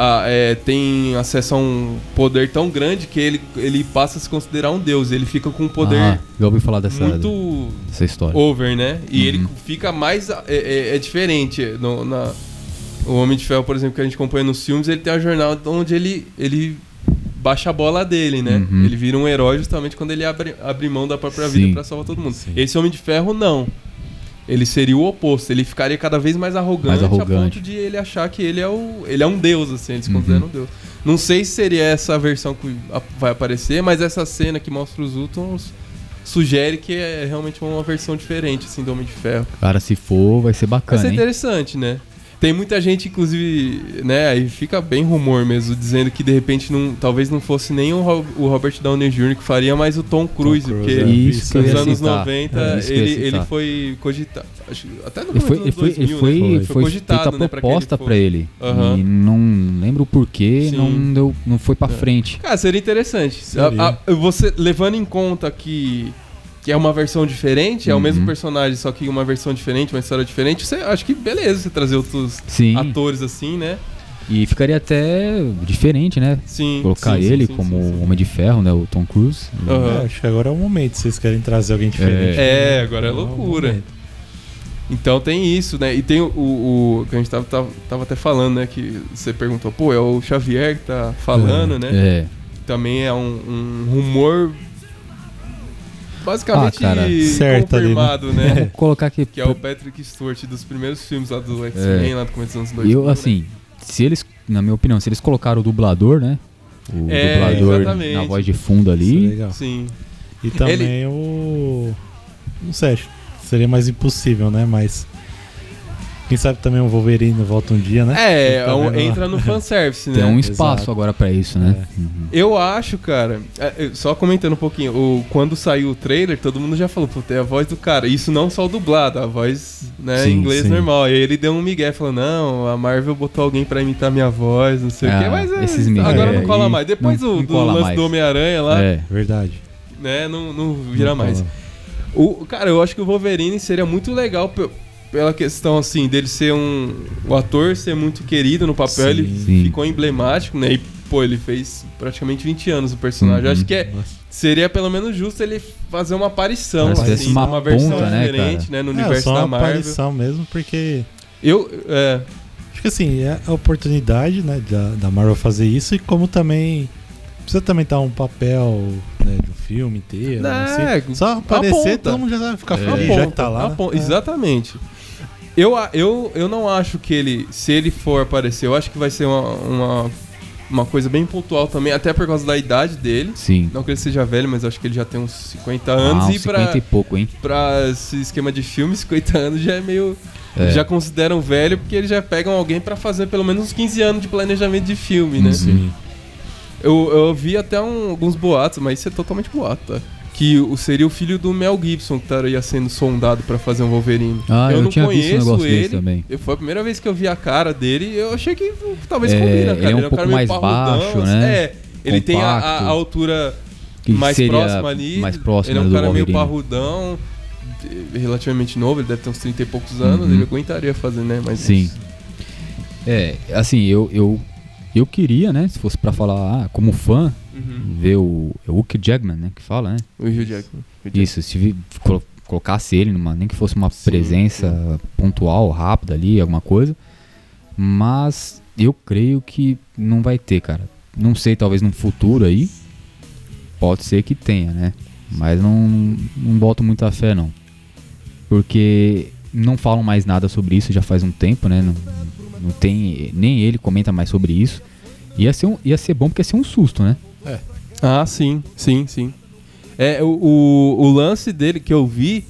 [SPEAKER 1] ah, é, tem acesso a um poder tão grande que ele, ele passa a se considerar um deus, ele fica com um poder
[SPEAKER 2] Ah, já ouvi falar dessa,
[SPEAKER 1] muito
[SPEAKER 2] dessa história.
[SPEAKER 1] over, né? E
[SPEAKER 2] Uhum.
[SPEAKER 1] ele fica mais. É, é- é diferente. No, na, o Homem de Ferro, por exemplo, que a gente acompanha nos filmes, ele tem uma jornada onde ele, ele baixa a bola dele, né?
[SPEAKER 2] Uhum.
[SPEAKER 1] Ele vira um herói justamente quando ele abre, abre mão da própria
[SPEAKER 2] Sim.
[SPEAKER 1] vida pra salvar todo mundo.
[SPEAKER 3] Sim.
[SPEAKER 1] Esse Homem de Ferro, não. Ele seria o oposto. Ele ficaria cada vez mais arrogante,
[SPEAKER 2] Mais
[SPEAKER 1] a
[SPEAKER 2] arrogante.
[SPEAKER 1] ponto de ele achar que ele é, o, ele é um deus, assim. Eles
[SPEAKER 2] Uhum.
[SPEAKER 1] consideram um deus. Não sei se seria essa versão que a- vai aparecer, mas essa cena que mostra os Ultrons sugere que é realmente uma versão diferente, assim, do Homem de Ferro.
[SPEAKER 2] Cara, se for, vai ser
[SPEAKER 1] Vai
[SPEAKER 2] bacana,
[SPEAKER 1] ser
[SPEAKER 2] hein?
[SPEAKER 1] interessante, né? Tem muita gente, inclusive, né? Aí fica bem rumor mesmo, dizendo que de repente não, talvez não fosse nem o, Ro- o Robert Downey Jr. que faria, mas o Tom Cruise,
[SPEAKER 3] Cruise,
[SPEAKER 1] porque
[SPEAKER 3] é.
[SPEAKER 2] Isso
[SPEAKER 1] nos anos
[SPEAKER 2] citar.
[SPEAKER 1] 90
[SPEAKER 2] É,
[SPEAKER 1] ele, ele foi cogitado. Até no
[SPEAKER 2] Ele foi,
[SPEAKER 1] começo
[SPEAKER 2] ele
[SPEAKER 1] dos
[SPEAKER 2] foi,
[SPEAKER 1] 2000,
[SPEAKER 2] ele foi,
[SPEAKER 1] né?
[SPEAKER 2] foi,
[SPEAKER 1] foi cogitado,
[SPEAKER 2] feita a
[SPEAKER 1] né, pra que ele
[SPEAKER 2] proposta pra ele.
[SPEAKER 1] Aham.
[SPEAKER 2] E não lembro o porquê,
[SPEAKER 1] Sim.
[SPEAKER 2] não, deu, não foi pra
[SPEAKER 1] É.
[SPEAKER 2] frente.
[SPEAKER 1] Cara, seria interessante.
[SPEAKER 3] Seria.
[SPEAKER 1] A- a- você levando em conta que, que é uma versão diferente, é o
[SPEAKER 2] Uhum.
[SPEAKER 1] mesmo personagem, só que uma versão diferente, uma história diferente, você acho que beleza você trazer outros
[SPEAKER 2] Sim.
[SPEAKER 1] atores assim, né?
[SPEAKER 2] E ficaria até diferente, né?
[SPEAKER 1] Sim.
[SPEAKER 2] Colocar
[SPEAKER 1] sim,
[SPEAKER 2] ele
[SPEAKER 1] sim,
[SPEAKER 2] como
[SPEAKER 1] sim, sim.
[SPEAKER 2] Homem de Ferro, né? O Tom Cruise.
[SPEAKER 1] Aham.
[SPEAKER 3] É, acho que agora é o momento, se vocês querem trazer alguém diferente.
[SPEAKER 1] É, agora é
[SPEAKER 3] o
[SPEAKER 1] loucura. Então tem isso, né? E tem o, o- que a gente tava, tava, tava até falando, né? Que você perguntou, pô, é o Xavier que tá falando, né?
[SPEAKER 2] É.
[SPEAKER 1] Também é um, um rumor basicamente
[SPEAKER 2] Ah, cara,
[SPEAKER 3] certo ali, né?
[SPEAKER 1] confirmado, né?
[SPEAKER 2] Vamos colocar aqui.
[SPEAKER 1] Que é o Patrick Stewart dos primeiros filmes lá do X-Men, lá do começo dos anos 2000.
[SPEAKER 2] Eu,
[SPEAKER 1] né?
[SPEAKER 2] assim, se eles, na minha opinião, se eles colocaram o dublador, né? O
[SPEAKER 1] É,
[SPEAKER 2] dublador
[SPEAKER 1] exatamente.
[SPEAKER 2] na voz de fundo
[SPEAKER 3] Isso é
[SPEAKER 2] ali.
[SPEAKER 3] legal.
[SPEAKER 1] Sim.
[SPEAKER 3] E também o. Não sei, seria mais impossível, né? Mas. Quem sabe também o Wolverine volta um dia, né?
[SPEAKER 1] É,
[SPEAKER 3] Tá
[SPEAKER 1] um- entra no fanservice, né?
[SPEAKER 2] Tem um espaço
[SPEAKER 3] Exato.
[SPEAKER 2] agora pra isso, né?
[SPEAKER 3] É.
[SPEAKER 2] Uhum.
[SPEAKER 1] Eu acho, cara, é, eu- só comentando um pouquinho, o, quando saiu o trailer, todo mundo já falou, puta, é a voz do cara. Isso não só o dublado, a voz, né,
[SPEAKER 2] Sim,
[SPEAKER 1] em inglês
[SPEAKER 2] sim.
[SPEAKER 1] normal. E aí ele deu um migué, falou, não, a Marvel botou alguém pra imitar minha voz, não sei o
[SPEAKER 2] Ah,
[SPEAKER 1] quê, mas é,
[SPEAKER 2] esses migué
[SPEAKER 1] agora não cola mais. Depois
[SPEAKER 2] não-
[SPEAKER 1] do,
[SPEAKER 2] não
[SPEAKER 1] do lance
[SPEAKER 2] mais.
[SPEAKER 1] do Homem-Aranha lá,
[SPEAKER 2] É.
[SPEAKER 3] Verdade.
[SPEAKER 1] né, não, não vira
[SPEAKER 3] Não
[SPEAKER 1] mais. O, cara, eu acho que o Wolverine seria muito legal pela questão, assim, dele ser um... O ator ser muito querido no papel,
[SPEAKER 3] Sim.
[SPEAKER 1] ele
[SPEAKER 2] Sim.
[SPEAKER 1] ficou emblemático, né, e, pô, ele fez praticamente 20 anos o personagem.
[SPEAKER 2] Uhum.
[SPEAKER 1] acho que é, seria pelo menos justo ele fazer uma aparição, assim,
[SPEAKER 2] uma
[SPEAKER 1] uma versão
[SPEAKER 2] ponta, né,
[SPEAKER 1] diferente,
[SPEAKER 2] cara?
[SPEAKER 1] né, no
[SPEAKER 3] É,
[SPEAKER 1] universo
[SPEAKER 3] só
[SPEAKER 1] da
[SPEAKER 3] uma
[SPEAKER 1] Marvel.
[SPEAKER 3] aparição mesmo, porque
[SPEAKER 1] Eu, é,
[SPEAKER 3] acho que assim, é a oportunidade, né, da, da Marvel fazer isso e como também precisa também dar um papel, né, do filme inteiro,
[SPEAKER 1] Né,
[SPEAKER 3] assim. Só aparecer, todo mundo já vai ficar
[SPEAKER 2] É.
[SPEAKER 3] feliz,
[SPEAKER 1] a
[SPEAKER 3] já
[SPEAKER 1] ponta,
[SPEAKER 3] que tá lá. né?
[SPEAKER 1] ponta,
[SPEAKER 3] É.
[SPEAKER 1] Eu, eu, eu não acho que ele, se ele for aparecer, eu acho que vai ser uma, uma, uma coisa bem pontual também, até por causa da idade dele.
[SPEAKER 2] Sim.
[SPEAKER 1] Não que ele seja velho, mas acho que ele já tem uns 50 anos.
[SPEAKER 2] ah,
[SPEAKER 1] e
[SPEAKER 2] uns
[SPEAKER 1] pra,
[SPEAKER 2] 50 e pouco, hein?
[SPEAKER 1] pra esse esquema de filme, 50 anos já é meio.
[SPEAKER 2] É.
[SPEAKER 1] Já consideram velho porque eles já pegam alguém pra fazer pelo menos uns 15 anos de planejamento de filme, né?
[SPEAKER 3] Sim.
[SPEAKER 1] Eu, eu vi até um- alguns boatos, mas isso é totalmente boato, tá? Que seria o filho do Mel Gibson que estaria sendo sondado pra fazer um Wolverine.
[SPEAKER 2] Ah, eu,
[SPEAKER 1] não
[SPEAKER 2] visto um
[SPEAKER 1] conheço
[SPEAKER 2] negócio
[SPEAKER 1] ele.
[SPEAKER 2] também.
[SPEAKER 1] Eu- Foi a primeira vez que eu vi a cara dele e eu achei que uh, talvez
[SPEAKER 2] É,
[SPEAKER 1] combina, cara.
[SPEAKER 2] ele é um
[SPEAKER 1] cara
[SPEAKER 2] pouco
[SPEAKER 1] meio
[SPEAKER 2] mais
[SPEAKER 1] parrudão,
[SPEAKER 2] baixo,
[SPEAKER 1] assim.
[SPEAKER 2] né?
[SPEAKER 1] É, ele tem a, a- altura
[SPEAKER 2] Que
[SPEAKER 1] mais
[SPEAKER 2] seria
[SPEAKER 1] próxima ali.
[SPEAKER 2] mais próxima
[SPEAKER 1] ele é um cara meio
[SPEAKER 2] Wolverine.
[SPEAKER 1] parrudão, eh, relativamente novo, ele deve ter uns 30 e poucos anos,
[SPEAKER 2] Uhum.
[SPEAKER 1] ele aguentaria fazer, né? Mas
[SPEAKER 2] Sim. É, assim, eu, eu, eu queria, né, se fosse pra falar, ah, como fã,
[SPEAKER 1] Uhum.
[SPEAKER 2] ver o, é o Hugh Jackman, né, que fala, né?
[SPEAKER 1] O Hugh Jackman.
[SPEAKER 2] Isso, se colo- colocasse ele numa, nem que fosse uma
[SPEAKER 1] Sim,
[SPEAKER 2] presença pontual, rápida ali, alguma coisa. Mas eu creio que não vai ter, cara. Não sei, talvez num futuro aí. Pode ser que tenha, né? Mas não, não boto muita fé, não. Porque não falam mais nada sobre isso já faz um tempo, né? Não, não tem. Nem ele comenta mais sobre isso. Ia ser, um, ia ser bom porque ia ser um susto, né?
[SPEAKER 1] Ah, sim, sim, sim. É, o, o, o lance dele que eu vi,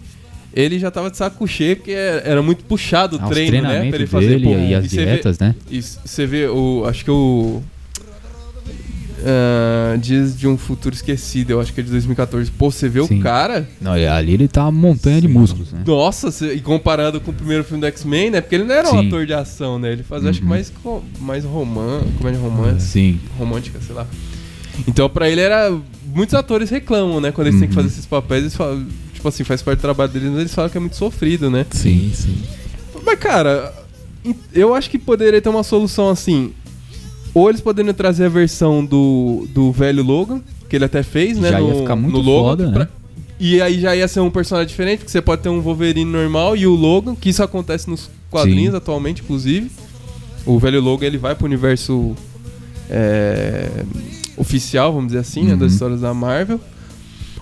[SPEAKER 1] ele já tava de saco cheio, porque era era muito puxado o
[SPEAKER 2] Ah,
[SPEAKER 1] treino, né? Pra
[SPEAKER 2] treinamentos
[SPEAKER 1] ele fazer.
[SPEAKER 2] dele
[SPEAKER 1] Pô,
[SPEAKER 2] e as
[SPEAKER 1] você vê-
[SPEAKER 2] né?
[SPEAKER 1] E você vê o. Acho que o. ah, Dias de um Futuro Esquecido, eu acho que é de 2014. Pô, você vê
[SPEAKER 2] Sim.
[SPEAKER 1] o cara.
[SPEAKER 2] Não, ali ele tá uma montanha de músculos, né?
[SPEAKER 1] Nossa, cê- e comparado com o primeiro filme do X-Men, né? Porque ele não era um
[SPEAKER 2] Sim.
[SPEAKER 1] ator de ação, né? Ele fazia, acho que
[SPEAKER 2] Uhum.
[SPEAKER 1] mais, mais romance, comédia romance,
[SPEAKER 2] Sim.
[SPEAKER 1] romântica, sei lá. Então, pra ele era. Muitos atores reclamam, né? Quando eles têm que
[SPEAKER 2] Uhum.
[SPEAKER 1] fazer esses papéis, eles falam. Tipo assim, faz parte do trabalho deles, mas eles falam que é muito sofrido, né?
[SPEAKER 3] Sim, sim.
[SPEAKER 1] Mas, cara, eu acho que poderia ter uma solução assim. Ou eles poderiam trazer a versão do, do velho Logan, que ele até fez, né?
[SPEAKER 2] Já ia
[SPEAKER 1] no,
[SPEAKER 2] ficar muito
[SPEAKER 1] no Logan.
[SPEAKER 2] foda,
[SPEAKER 1] pra-
[SPEAKER 2] né?
[SPEAKER 1] E aí já ia ser um personagem diferente, porque você pode ter um Wolverine normal e o Logan, que isso acontece nos quadrinhos
[SPEAKER 2] Sim.
[SPEAKER 1] atualmente, inclusive. O velho Logan ele vai pro universo é, oficial, vamos dizer assim, né,
[SPEAKER 2] Uhum.
[SPEAKER 1] das histórias da Marvel.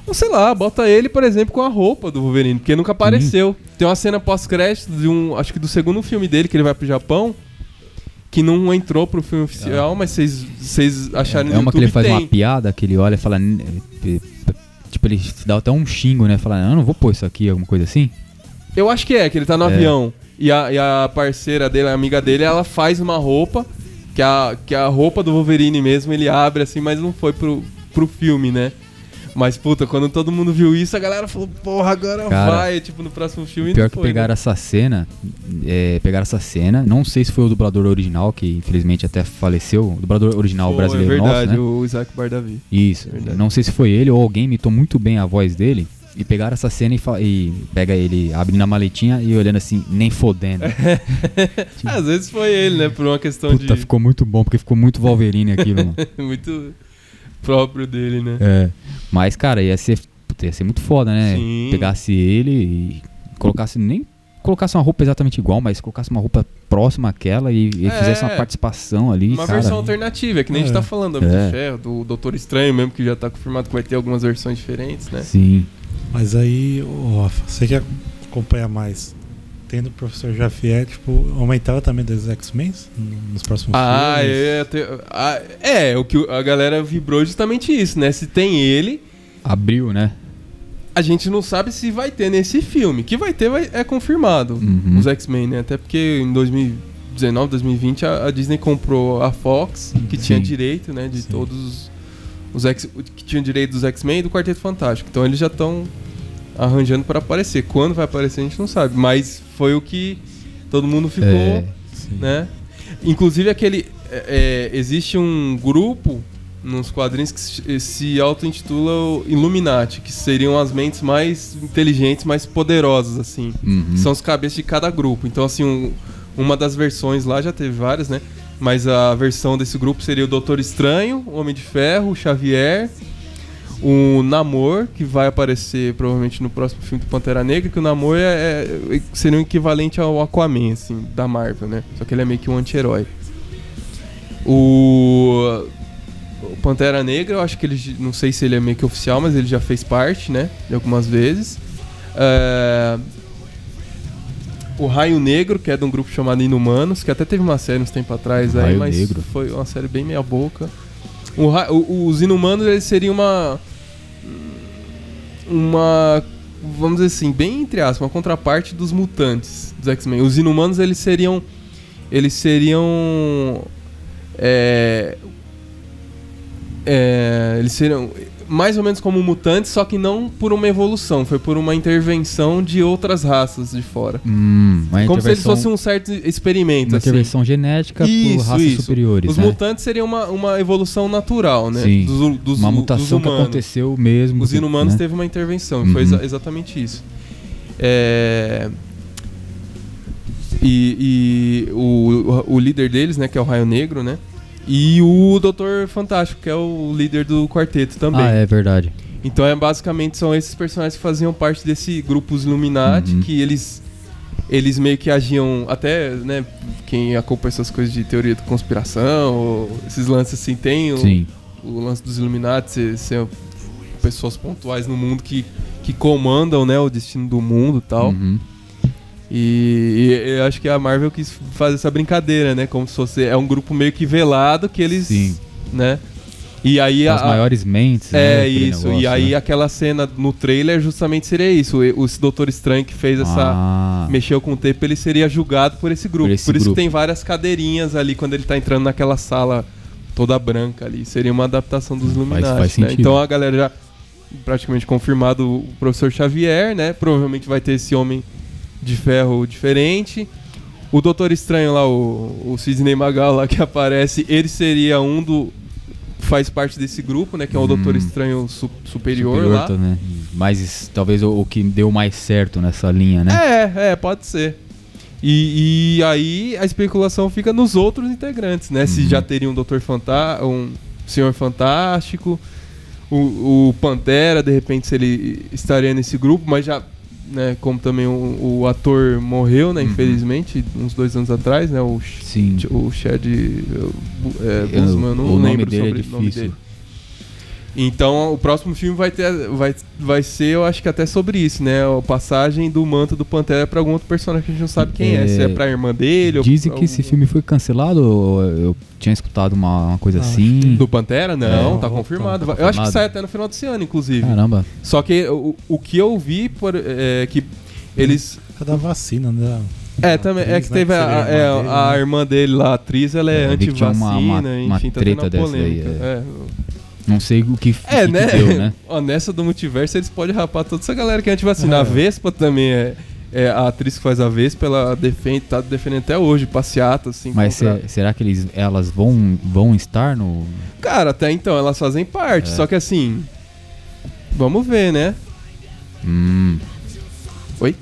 [SPEAKER 1] Ou sei lá, bota ele, por exemplo, com a roupa do Wolverine, porque nunca apareceu. Tem uma cena pós-crédito de um, acho que do segundo filme dele, que ele vai pro Japão, que não entrou pro filme oficial, mas vocês acharam
[SPEAKER 2] É
[SPEAKER 1] no
[SPEAKER 2] uma que ele faz uma piada, que ele olha e fala. "N- eh, eh, Tipo, ele dá até um xingo, né? Fala, eu não vou pôr isso aqui, alguma coisa assim.
[SPEAKER 1] Eu acho que é, que ele tá no
[SPEAKER 2] É.
[SPEAKER 1] avião. E a, e a parceira dele, a amiga dele, ela faz uma roupa, que a, que a roupa do Wolverine mesmo, ele abre assim, mas não foi pro, pro filme, né? Mas, puta, quando todo mundo viu isso, a galera falou, porra, agora
[SPEAKER 2] Cara,
[SPEAKER 1] vai, tipo, no próximo filme
[SPEAKER 2] Pior
[SPEAKER 1] não
[SPEAKER 2] que
[SPEAKER 1] foi,
[SPEAKER 2] pegaram
[SPEAKER 1] né?
[SPEAKER 2] essa cena. É, pegaram essa cena. Não sei se foi o dublador original, que infelizmente até faleceu. O dublador original
[SPEAKER 1] Pô,
[SPEAKER 2] brasileiro
[SPEAKER 1] é verdade,
[SPEAKER 2] nosso, né?
[SPEAKER 1] o Isaac Bardavi.
[SPEAKER 2] Isso.
[SPEAKER 1] Verdade.
[SPEAKER 2] Não sei se foi ele ou alguém imitou muito bem a voz dele. E pegaram essa cena e, e pega ele abrindo a maletinha e olhando assim, nem fodendo.
[SPEAKER 1] Às vezes foi ele, né? Por uma questão
[SPEAKER 2] Puta,
[SPEAKER 1] de.
[SPEAKER 2] ficou muito bom, porque ficou muito Wolverine aquilo, mano.
[SPEAKER 1] muito próprio dele, né?
[SPEAKER 2] É. Mas, cara, ia ser, puta, ia ser muito foda, né?
[SPEAKER 1] Sim.
[SPEAKER 2] Pegasse ele e colocasse nem colocasse uma roupa exatamente igual, mas colocasse uma roupa próxima àquela e, e
[SPEAKER 1] É.
[SPEAKER 2] fizesse uma participação ali,
[SPEAKER 1] Uma
[SPEAKER 2] cara.
[SPEAKER 1] versão alternativa, é que nem a gente
[SPEAKER 3] É.
[SPEAKER 1] tá falando do
[SPEAKER 2] É.
[SPEAKER 1] Ferro, do Doutor Estranho mesmo, que já tá confirmado que vai ter algumas versões diferentes, né?
[SPEAKER 2] Sim.
[SPEAKER 3] Mas aí, Rafa, você que acompanha mais, tendo o professor Javier, tipo, aumentava também dos X-Men nos próximos
[SPEAKER 1] Ah,
[SPEAKER 3] filmes?
[SPEAKER 1] é, ah, é, o que a galera vibrou justamente isso, né? Se tem ele,
[SPEAKER 2] Abriu, né?
[SPEAKER 1] A gente não sabe se vai ter nesse filme. Que vai ter vai- é confirmado.
[SPEAKER 2] Uhum.
[SPEAKER 1] Os X-Men, né? Até porque em 2019, 2020, a, a Disney comprou a Fox, que tinha
[SPEAKER 2] Sim.
[SPEAKER 1] direito, né? De
[SPEAKER 3] Sim.
[SPEAKER 1] todos os, os X, que tinham direito dos X-Men e do Quarteto Fantástico. Então eles já estão arranjando para aparecer. Quando vai aparecer a gente não sabe. Mas foi o que todo mundo ficou
[SPEAKER 2] É,
[SPEAKER 1] né? Inclusive aquele é, é, existe um grupo nos quadrinhos que se, se auto-intitula o Illuminati, que seriam as mentes mais inteligentes, mais poderosas assim.
[SPEAKER 2] Uhum.
[SPEAKER 1] São os cabeças de cada grupo. Então assim, um- uma das versões lá já teve várias, né? Mas a versão desse grupo seria o Doutor Estranho, o Homem de Ferro, o Xavier, o Namor, que vai aparecer provavelmente no próximo filme do Pantera Negra, que o Namor é, é- seria um equivalente ao Aquaman, assim, da Marvel, né? Só que ele é meio que um anti-herói. O, o Pantera Negra, eu acho que ele, não sei se ele é meio que oficial, mas ele já fez parte, né? De algumas vezes. É, o Raio Negro, que é de um grupo chamado Inumanos, que até teve uma série uns tempo atrás aí,
[SPEAKER 2] Raio
[SPEAKER 1] mas
[SPEAKER 2] Negro.
[SPEAKER 1] foi uma série bem meia boca. O o- os Inumanos, eles seriam uma uma vamos dizer assim, bem entre aspas, uma contraparte dos mutantes dos X-Men. Os Inumanos, eles seriam eles seriam é, é, eles seriam mais ou menos como mutantes, só que não por uma evolução, foi por uma intervenção de outras raças de fora.
[SPEAKER 2] Hum,
[SPEAKER 1] Como se eles fossem um certo experimento,
[SPEAKER 2] uma
[SPEAKER 1] assim.
[SPEAKER 2] intervenção genética por
[SPEAKER 1] Isso,
[SPEAKER 2] raças
[SPEAKER 1] isso.
[SPEAKER 2] superiores,
[SPEAKER 1] Os
[SPEAKER 2] né?
[SPEAKER 1] mutantes seriam uma, uma evolução natural, né?
[SPEAKER 2] Sim.
[SPEAKER 1] Dos, dos,
[SPEAKER 2] uma mutação que aconteceu mesmo.
[SPEAKER 1] Os inumanos
[SPEAKER 2] né?
[SPEAKER 1] teve uma intervenção, e foi
[SPEAKER 2] Uhum.
[SPEAKER 1] exa- exatamente isso. É... E, e o, o líder deles, né, que é o Raio Negro, né? E o Doutor Fantástico, que é o líder do quarteto também.
[SPEAKER 2] Ah, é verdade.
[SPEAKER 1] Então é basicamente são esses personagens que faziam parte desse grupo Illuminati,
[SPEAKER 2] Uhum.
[SPEAKER 1] que eles eles meio que agiam até, né, quem acompanha essas coisas de teoria de conspiração, ou esses lances assim, tem o,
[SPEAKER 2] Sim.
[SPEAKER 1] o lance dos Illuminati ser, ser pessoas pontuais no mundo que, que comandam, né, o destino do mundo e tal.
[SPEAKER 2] Uhum.
[SPEAKER 1] E, e eu acho que a Marvel quis fazer essa brincadeira, né, como se fosse é um grupo meio que velado que eles,
[SPEAKER 2] Sim.
[SPEAKER 1] né? E aí
[SPEAKER 2] As
[SPEAKER 1] a,
[SPEAKER 2] maiores mentes. né,
[SPEAKER 1] é
[SPEAKER 2] aquele
[SPEAKER 1] isso,
[SPEAKER 2] negócio,
[SPEAKER 1] e aí
[SPEAKER 2] né?
[SPEAKER 1] aquela cena no trailer justamente seria isso. O, esse Doutor Estranho que fez essa.
[SPEAKER 2] Ah,
[SPEAKER 1] Mexeu com o tempo, ele seria julgado por esse grupo.
[SPEAKER 2] Por
[SPEAKER 1] Por,
[SPEAKER 2] esse
[SPEAKER 1] isso
[SPEAKER 2] grupo.
[SPEAKER 1] que tem várias cadeirinhas ali quando ele tá entrando naquela sala toda branca ali. Seria uma adaptação dos Illuminati. né? Então a galera já praticamente confirmado o professor Xavier, né? Provavelmente vai ter esse homem de ferro diferente. O Doutor Estranho lá, o, o Sidney Magal lá que aparece, ele seria um do. Faz parte desse grupo, né? Que é o
[SPEAKER 2] Hum.
[SPEAKER 1] Doutor Estranho su- superior, lá.
[SPEAKER 2] tá, né? Mas talvez o, o que deu mais certo nessa linha, né?
[SPEAKER 1] É, é, pode ser. E, e aí a especulação fica nos outros integrantes, né? Se
[SPEAKER 2] Uhum.
[SPEAKER 1] já teria um Doutor Fantástico, um Senhor Fantástico, o, o Pantera, de repente, se ele estaria nesse grupo, mas já, né, como também o, o ator morreu, né,
[SPEAKER 2] Uhum.
[SPEAKER 1] infelizmente, uns dois anos atrás, né? O,
[SPEAKER 2] Sim.
[SPEAKER 1] o Chad é,
[SPEAKER 2] Eu-
[SPEAKER 1] Boseman, eu não
[SPEAKER 2] o nome
[SPEAKER 1] lembro
[SPEAKER 2] dele é
[SPEAKER 1] sobre o nome
[SPEAKER 2] difícil.
[SPEAKER 1] dele. Então, o próximo filme vai ter vai, vai ser, eu acho que até sobre isso, né? A passagem do manto do Pantera pra algum outro personagem que a gente não sabe quem é,
[SPEAKER 2] É,
[SPEAKER 1] se é pra irmã dele
[SPEAKER 2] Dizem
[SPEAKER 1] ou
[SPEAKER 2] que esse
[SPEAKER 1] algum-
[SPEAKER 2] filme foi cancelado. ou Eu tinha escutado uma, uma coisa
[SPEAKER 3] Ah,
[SPEAKER 2] assim.
[SPEAKER 1] do Pantera? Não,
[SPEAKER 3] É,
[SPEAKER 1] tá
[SPEAKER 3] tá
[SPEAKER 1] confirmado.
[SPEAKER 2] confirmado.
[SPEAKER 1] eu acho que sai até no final desse ano, inclusive.
[SPEAKER 2] Caramba.
[SPEAKER 1] Só que o, o que eu vi por, é que eles
[SPEAKER 3] É da vacina, né?
[SPEAKER 1] é, também, é que
[SPEAKER 3] Atriz, né,
[SPEAKER 1] teve a,
[SPEAKER 3] seria
[SPEAKER 1] é,
[SPEAKER 3] irmã dele,
[SPEAKER 1] a
[SPEAKER 3] né?
[SPEAKER 1] irmã dele lá, a atriz, ela é
[SPEAKER 2] É, uma-
[SPEAKER 1] anti-vacina,
[SPEAKER 2] uma- uma
[SPEAKER 1] enfim, tá
[SPEAKER 2] treta
[SPEAKER 1] tendo uma polêmica.
[SPEAKER 2] é.
[SPEAKER 1] É.
[SPEAKER 2] Não sei o que,
[SPEAKER 1] É,
[SPEAKER 2] que,
[SPEAKER 1] né?
[SPEAKER 2] que deu, né?
[SPEAKER 1] Ó, nessa do multiverso eles podem rapar toda essa galera que é antivacina.
[SPEAKER 3] É.
[SPEAKER 1] A Vespa também é, é a atriz que faz a Vespa, ela defende, tá defendendo até hoje, passeata, assim.
[SPEAKER 2] Mas se- será que eles, elas vão, vão estar no.
[SPEAKER 1] Cara, até então elas fazem parte,
[SPEAKER 2] É.
[SPEAKER 1] só que assim. Vamos ver, né?
[SPEAKER 2] Hum.
[SPEAKER 1] Oi?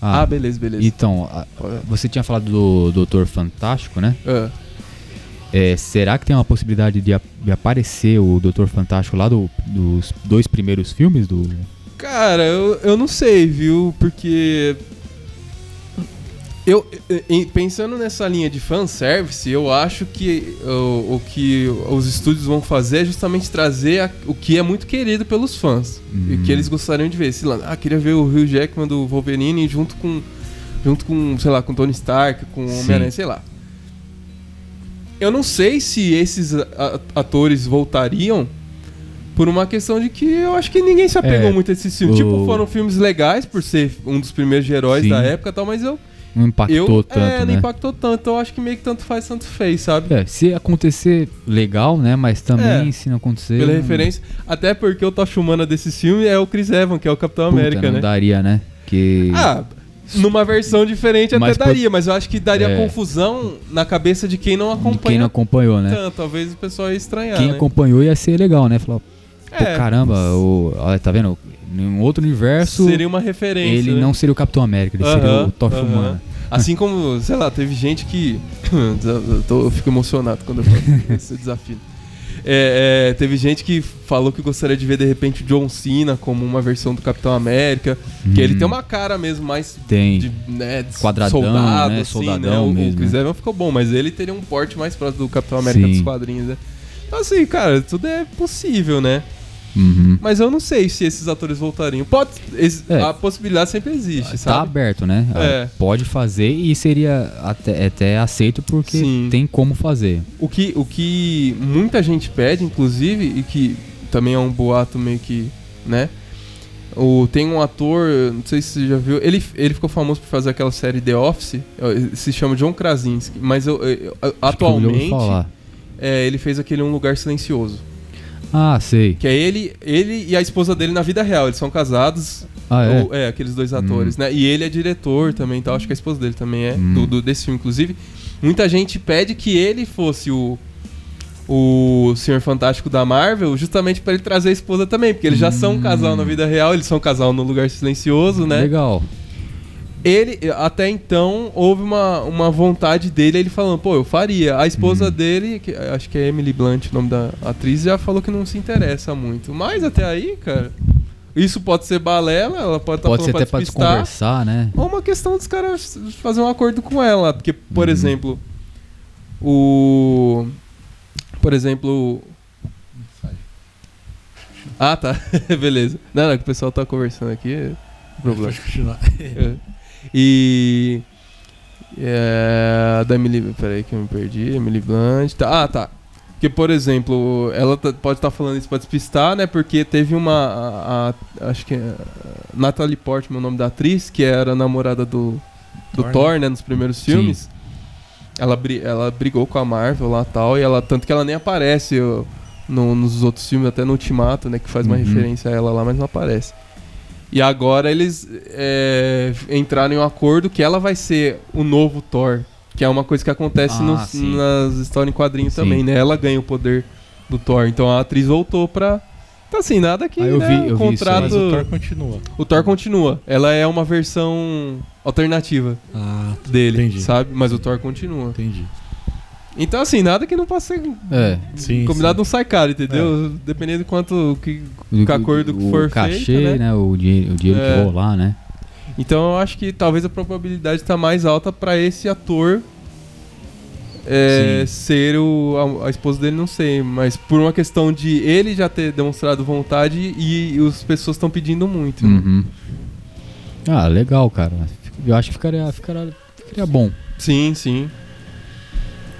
[SPEAKER 2] Ah,
[SPEAKER 1] Ah, beleza, beleza.
[SPEAKER 2] então, a- você tinha falado do Doutor Fantástico, né?
[SPEAKER 1] Ah.
[SPEAKER 2] É, será que tem uma possibilidade de, de aparecer o Doutor Fantástico lá do- dos dois primeiros filmes do.
[SPEAKER 1] Cara, eu, eu não sei, viu? Porque. Eu, pensando nessa linha de fanservice, eu acho que o, o que os estúdios vão fazer é justamente trazer a- o que é muito querido pelos fãs. E que eles gostariam de ver. Sei lá, ah, queria ver o Hugh Jackman do Wolverine junto com, junto com, sei lá, com Tony Stark, com. Homem-Aranha, sei lá. Eu não sei se esses atores voltariam Por uma questão de que eu acho que ninguém se apegou
[SPEAKER 2] É,
[SPEAKER 1] muito a esse filme.
[SPEAKER 2] o-
[SPEAKER 1] Tipo, foram filmes legais por ser um dos primeiros de heróis
[SPEAKER 2] Sim.
[SPEAKER 1] da época e tal, mas eu.
[SPEAKER 2] Não impactou
[SPEAKER 1] eu
[SPEAKER 2] tanto,
[SPEAKER 1] é, não
[SPEAKER 2] né?
[SPEAKER 1] impactou tanto. Então eu acho que meio que tanto faz, tanto fez, sabe?
[SPEAKER 2] É, se acontecer, legal, né? Mas também,
[SPEAKER 1] É,
[SPEAKER 2] se não acontecer.
[SPEAKER 1] Pela
[SPEAKER 2] não-
[SPEAKER 1] referência. Até porque o Tocha Humana desse filme é o Chris Evans, que é o Capitão
[SPEAKER 2] Puta,
[SPEAKER 1] América,
[SPEAKER 2] não
[SPEAKER 1] né?
[SPEAKER 2] daria, né? Que.
[SPEAKER 1] Ah, numa versão diferente até
[SPEAKER 2] Mas
[SPEAKER 1] daria, mas eu acho que daria
[SPEAKER 2] É.
[SPEAKER 1] confusão na cabeça de quem não
[SPEAKER 2] de quem
[SPEAKER 1] acompanha
[SPEAKER 2] não acompanhou, né?
[SPEAKER 1] tanto. Talvez o pessoal ia estranhar,
[SPEAKER 2] Quem
[SPEAKER 1] né?
[SPEAKER 2] acompanhou ia ser legal, né? Falar, pô,
[SPEAKER 1] É,
[SPEAKER 2] caramba, o, olha, tá vendo? Em um outro universo,
[SPEAKER 1] seria uma referência.
[SPEAKER 2] ele
[SPEAKER 1] né?
[SPEAKER 2] não seria o Capitão América, ele seria
[SPEAKER 1] Aham,
[SPEAKER 2] o Tocha
[SPEAKER 1] aham.
[SPEAKER 2] Humana.
[SPEAKER 1] Assim como, sei lá, teve gente que. eu fico emocionado quando eu falo esse desafio. É, é, teve gente que falou que gostaria de ver de repente o John Cena como uma versão do Capitão América. Que ele
[SPEAKER 2] Hum.
[SPEAKER 1] tem uma cara mesmo mais
[SPEAKER 2] Tem.
[SPEAKER 1] de, né, de
[SPEAKER 2] Quadradão,
[SPEAKER 1] soldado,
[SPEAKER 2] né?
[SPEAKER 1] assim,
[SPEAKER 2] Soldadão
[SPEAKER 1] né? O- O Chris
[SPEAKER 2] né?
[SPEAKER 1] Evans ficou bom, mas ele teria um porte mais próximo do Capitão América
[SPEAKER 2] Sim.
[SPEAKER 1] dos quadrinhos, né? Então, assim, cara, tudo é possível, né?
[SPEAKER 2] Uhum.
[SPEAKER 1] Mas eu não sei se esses atores voltariam. Pode, esse-
[SPEAKER 2] É.
[SPEAKER 1] A possibilidade sempre existe,
[SPEAKER 2] Tá
[SPEAKER 1] sabe?
[SPEAKER 2] aberto, né?
[SPEAKER 1] É.
[SPEAKER 2] Ah, Pode fazer e seria até, até aceito porque
[SPEAKER 1] Sim.
[SPEAKER 2] tem como fazer.
[SPEAKER 1] O que, o que muita gente pede, inclusive, e que também é um boato meio que, né? O, tem um ator, não sei se você já viu, ele, ele ficou famoso por fazer aquela série The Office, se chama John Krasinski, mas eu, eu- eu- atualmente é, ele fez aquele Um Lugar Silencioso,
[SPEAKER 2] Ah, sei.
[SPEAKER 1] que é ele, ele e a esposa dele na vida real, eles são casados,
[SPEAKER 2] Ah, é?
[SPEAKER 1] ou- aqueles dois atores, né? E ele é diretor também, então acho que a esposa dele também é,
[SPEAKER 2] Hum.
[SPEAKER 1] do, do- desse filme, inclusive. Muita gente pede que ele fosse o, o Senhor Fantástico da Marvel, justamente pra ele trazer a esposa também, porque eles já são um casal na vida real, eles são um casal no lugar silencioso, né?
[SPEAKER 2] Legal.
[SPEAKER 1] Ele, até então, houve uma, uma vontade dele, ele falando, pô, eu faria. A esposa
[SPEAKER 2] Uhum.
[SPEAKER 1] dele, que, acho que é Emily Blunt, o nome da atriz, já falou que não se interessa muito. Mas até aí, cara, isso pode ser balela, ela pode estar
[SPEAKER 2] Pode ser até
[SPEAKER 1] pra despistar.
[SPEAKER 2] desconversar, né?
[SPEAKER 1] Ou uma questão dos caras fazer um acordo com ela. Porque, por
[SPEAKER 2] Uhum.
[SPEAKER 1] exemplo, o. Por exemplo. Ah, tá. Beleza. Não, não, que o pessoal tá conversando aqui. é Problema.
[SPEAKER 3] Pode continuar.
[SPEAKER 1] É. E. É, da Emily. Peraí que eu me perdi. Emily Blunt. Tá, ah, tá. Porque, por exemplo, ela tá- pode estar falando isso pra despistar, né? Porque teve uma. a- a- acho que é. Natalie Portman, o nome da atriz, que era namorada do, do
[SPEAKER 3] Thor,
[SPEAKER 1] Thor,
[SPEAKER 3] né?
[SPEAKER 1] né? Nos primeiros filmes. Ela, bri- ela brigou com a Marvel lá e tal. E ela. Tanto que ela nem aparece ó, no- nos outros filmes, até no Ultimato, né? Que faz uma
[SPEAKER 2] Uhum.
[SPEAKER 1] referência a ela lá, mas não aparece. E agora eles é, entraram em um acordo que ela vai ser o novo Thor. Que é uma coisa que acontece
[SPEAKER 2] Ah,
[SPEAKER 1] nos- nas histórias em quadrinhos
[SPEAKER 2] Sim.
[SPEAKER 1] também, né? Ela ganha o poder do Thor. Então a atriz voltou pra. Então assim, nada que
[SPEAKER 2] Ah, eu
[SPEAKER 1] né,
[SPEAKER 2] vi-
[SPEAKER 1] o
[SPEAKER 2] eu vi isso aí.
[SPEAKER 1] contrato.
[SPEAKER 3] Mas o Thor continua.
[SPEAKER 1] o Thor continua. Ela é uma versão alternativa
[SPEAKER 3] Ah,
[SPEAKER 1] dele,
[SPEAKER 3] Entendi.
[SPEAKER 1] sabe? Mas o Thor continua.
[SPEAKER 3] entendi.
[SPEAKER 1] Então assim, nada que não possa ser
[SPEAKER 2] É.
[SPEAKER 3] Sim,
[SPEAKER 1] combinado não sai caro, entendeu? Dependendo de quanto que
[SPEAKER 2] O,
[SPEAKER 1] Com acordo que
[SPEAKER 2] o
[SPEAKER 1] for
[SPEAKER 2] cachê,
[SPEAKER 1] feito, né?
[SPEAKER 2] O dinheiro, o dinheiro
[SPEAKER 1] É.
[SPEAKER 2] que rolar, né?
[SPEAKER 1] Então eu acho que talvez a probabilidade tá mais alta pra esse ator é,
[SPEAKER 2] Sim.
[SPEAKER 1] ser o, a, a esposa dele, não sei, mas por uma questão de ele já ter demonstrado vontade e, e as pessoas estão pedindo muito. né?
[SPEAKER 2] Uhum. Ah, legal, cara. Eu acho que ficaria, ficaria, ficaria bom.
[SPEAKER 1] Sim, sim.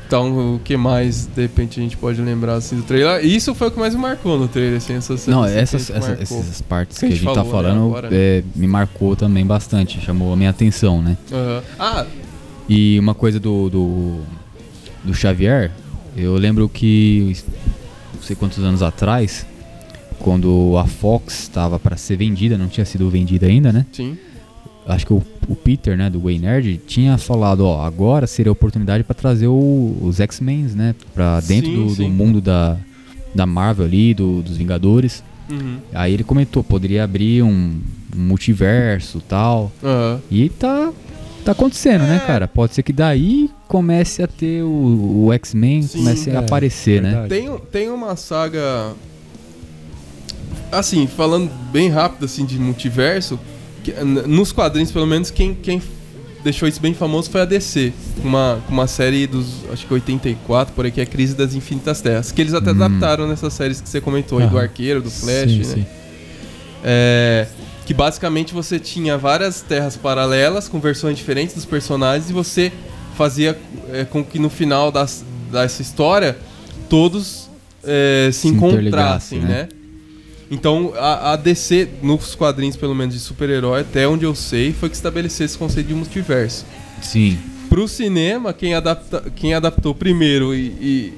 [SPEAKER 1] Então, o que mais, de repente, a gente pode lembrar assim do trailer? Isso foi o que mais me marcou no trailer, assim, essas
[SPEAKER 2] Não, essas, essa- essas partes
[SPEAKER 1] Que a gente
[SPEAKER 2] tá
[SPEAKER 1] falou, né,
[SPEAKER 2] falando
[SPEAKER 1] agora, né?
[SPEAKER 2] é, me marcou também bastante, chamou a minha atenção, né?
[SPEAKER 1] Aham. Ah,
[SPEAKER 2] E uma coisa do, do, do Xavier, eu lembro que, não sei quantos anos atrás, quando a Fox estava para ser vendida, não tinha sido vendida ainda, né?
[SPEAKER 1] sim.
[SPEAKER 2] Acho que o, o Peter, né, do Way Nerd, tinha falado, ó, agora seria a oportunidade para trazer o- os X-Men, né, para dentro
[SPEAKER 1] Sim,
[SPEAKER 2] do, do
[SPEAKER 1] sim.
[SPEAKER 2] mundo da, da Marvel ali, do- dos Vingadores.
[SPEAKER 1] Uhum.
[SPEAKER 2] Aí ele comentou, poderia abrir um, um multiverso tal.
[SPEAKER 1] Aham.
[SPEAKER 2] E tá, tá acontecendo, né,
[SPEAKER 1] É.
[SPEAKER 2] cara? Pode ser que daí comece a ter o, o X-Men, comece a
[SPEAKER 3] é,
[SPEAKER 2] aparecer, né?
[SPEAKER 3] verdade.
[SPEAKER 1] Tem, tem uma saga. Assim, falando bem rápido assim de multiverso, nos quadrinhos, pelo menos, quem, quem deixou isso bem famoso foi a DC. Uma, uma série dos, acho que 84, por aí, que é Crise das Infinitas Terras. Que eles até
[SPEAKER 2] Hum.
[SPEAKER 1] adaptaram nessas séries que você comentou aí, do. Arqueiro, do Flash,
[SPEAKER 3] Sim,
[SPEAKER 1] né?
[SPEAKER 3] sim.
[SPEAKER 1] É, que basicamente você tinha várias terras paralelas com versões diferentes dos personagens e você fazia é, com que no final das, dessa história todos é, se,
[SPEAKER 2] Se
[SPEAKER 1] encontrassem, né?
[SPEAKER 2] né?
[SPEAKER 1] Então, a, a DC, nos quadrinhos, pelo menos de super-herói, até onde eu sei, foi que estabeleceu esse conceito de multiverso.
[SPEAKER 2] Sim.
[SPEAKER 1] Pro cinema, quem, adapta, quem adaptou primeiro e, e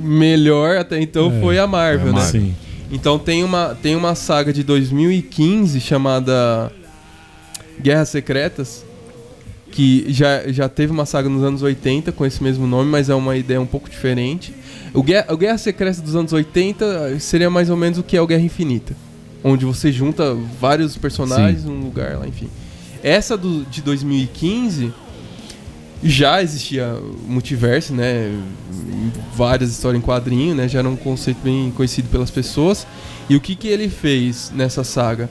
[SPEAKER 1] melhor até então
[SPEAKER 3] É,
[SPEAKER 1] foi a Marvel,
[SPEAKER 2] a
[SPEAKER 1] né?
[SPEAKER 2] Marvel.
[SPEAKER 3] Sim.
[SPEAKER 1] Então tem uma, tem uma saga de 2015 chamada Guerras Secretas, que já, já teve uma saga nos anos 80 com esse mesmo nome, mas é uma ideia um pouco diferente. O Guerra, o Guerra Secreta dos anos 80 seria mais ou menos o que é o Guerra Infinita, onde você junta vários personagens num lugar lá, enfim. Essa do, de 2015 já existia multiverso, né? Várias histórias em quadrinho, né? Já era um conceito bem conhecido pelas pessoas. E o que, que ele fez nessa saga?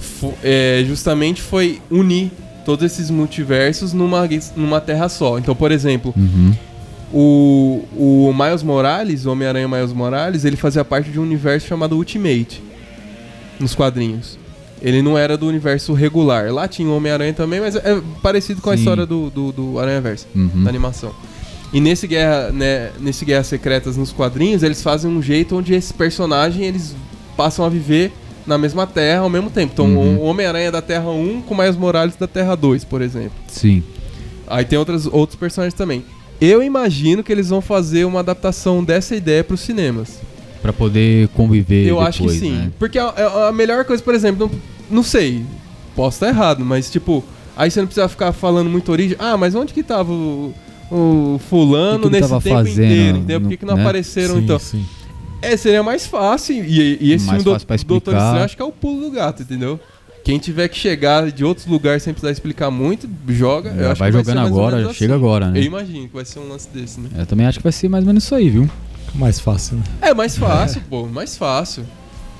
[SPEAKER 1] Fo- é, justamente foi unir todos esses multiversos numa, numa terra só. Então, por exemplo,
[SPEAKER 2] Uhum.
[SPEAKER 1] o, o Miles Morales, o Homem-Aranha Miles Morales, ele fazia parte de um universo chamado Ultimate nos quadrinhos. Ele não era do universo regular. Lá tinha o Homem-Aranha também, mas é parecido com a
[SPEAKER 2] Sim.
[SPEAKER 1] história do, do, do Aranha-Verso,
[SPEAKER 2] Uhum.
[SPEAKER 1] da animação. E nesse Guerra, né, nesse Guerra Secretas nos quadrinhos, eles fazem um jeito onde esse personagem eles passam a viver na mesma Terra ao mesmo tempo. Então,
[SPEAKER 2] Uhum.
[SPEAKER 1] o Homem-Aranha é da Terra 1 com o Miles Morales da Terra 2, por exemplo.
[SPEAKER 2] Sim.
[SPEAKER 1] Aí tem outras, outros personagens também. Eu imagino que eles vão fazer uma adaptação dessa ideia para os cinemas.
[SPEAKER 2] Pra poder conviver
[SPEAKER 1] Eu
[SPEAKER 2] depois,
[SPEAKER 1] acho que sim.
[SPEAKER 2] né?
[SPEAKER 1] Porque a, a- melhor coisa, por exemplo, não, não sei, posso estar errado, mas tipo, aí você não precisa ficar falando muito origem. Ah, mas onde que tava o, o fulano
[SPEAKER 2] que que
[SPEAKER 1] nesse tempo
[SPEAKER 2] fazendo
[SPEAKER 1] inteiro? Entendeu? Por que, que não
[SPEAKER 2] né?
[SPEAKER 1] apareceram
[SPEAKER 3] sim,
[SPEAKER 1] então?
[SPEAKER 3] sim.
[SPEAKER 1] É, seria mais fácil. E, e esse
[SPEAKER 2] Mais
[SPEAKER 1] filme
[SPEAKER 2] fácil pra
[SPEAKER 1] do Doutor. Estranho acho que é o pulo do gato, entendeu? Quem tiver que chegar de outros lugares sem precisar explicar muito, joga. Eu
[SPEAKER 2] Já
[SPEAKER 1] acho
[SPEAKER 2] vai
[SPEAKER 1] que
[SPEAKER 2] jogando
[SPEAKER 1] ser mais ou
[SPEAKER 2] agora, já chega
[SPEAKER 1] assim.
[SPEAKER 2] agora, né?
[SPEAKER 1] Eu imagino que vai ser um lance desse, né?
[SPEAKER 2] Eu também acho que vai ser mais ou menos isso aí, viu?
[SPEAKER 3] Mais fácil, né?
[SPEAKER 1] É mais fácil, pô, mais fácil.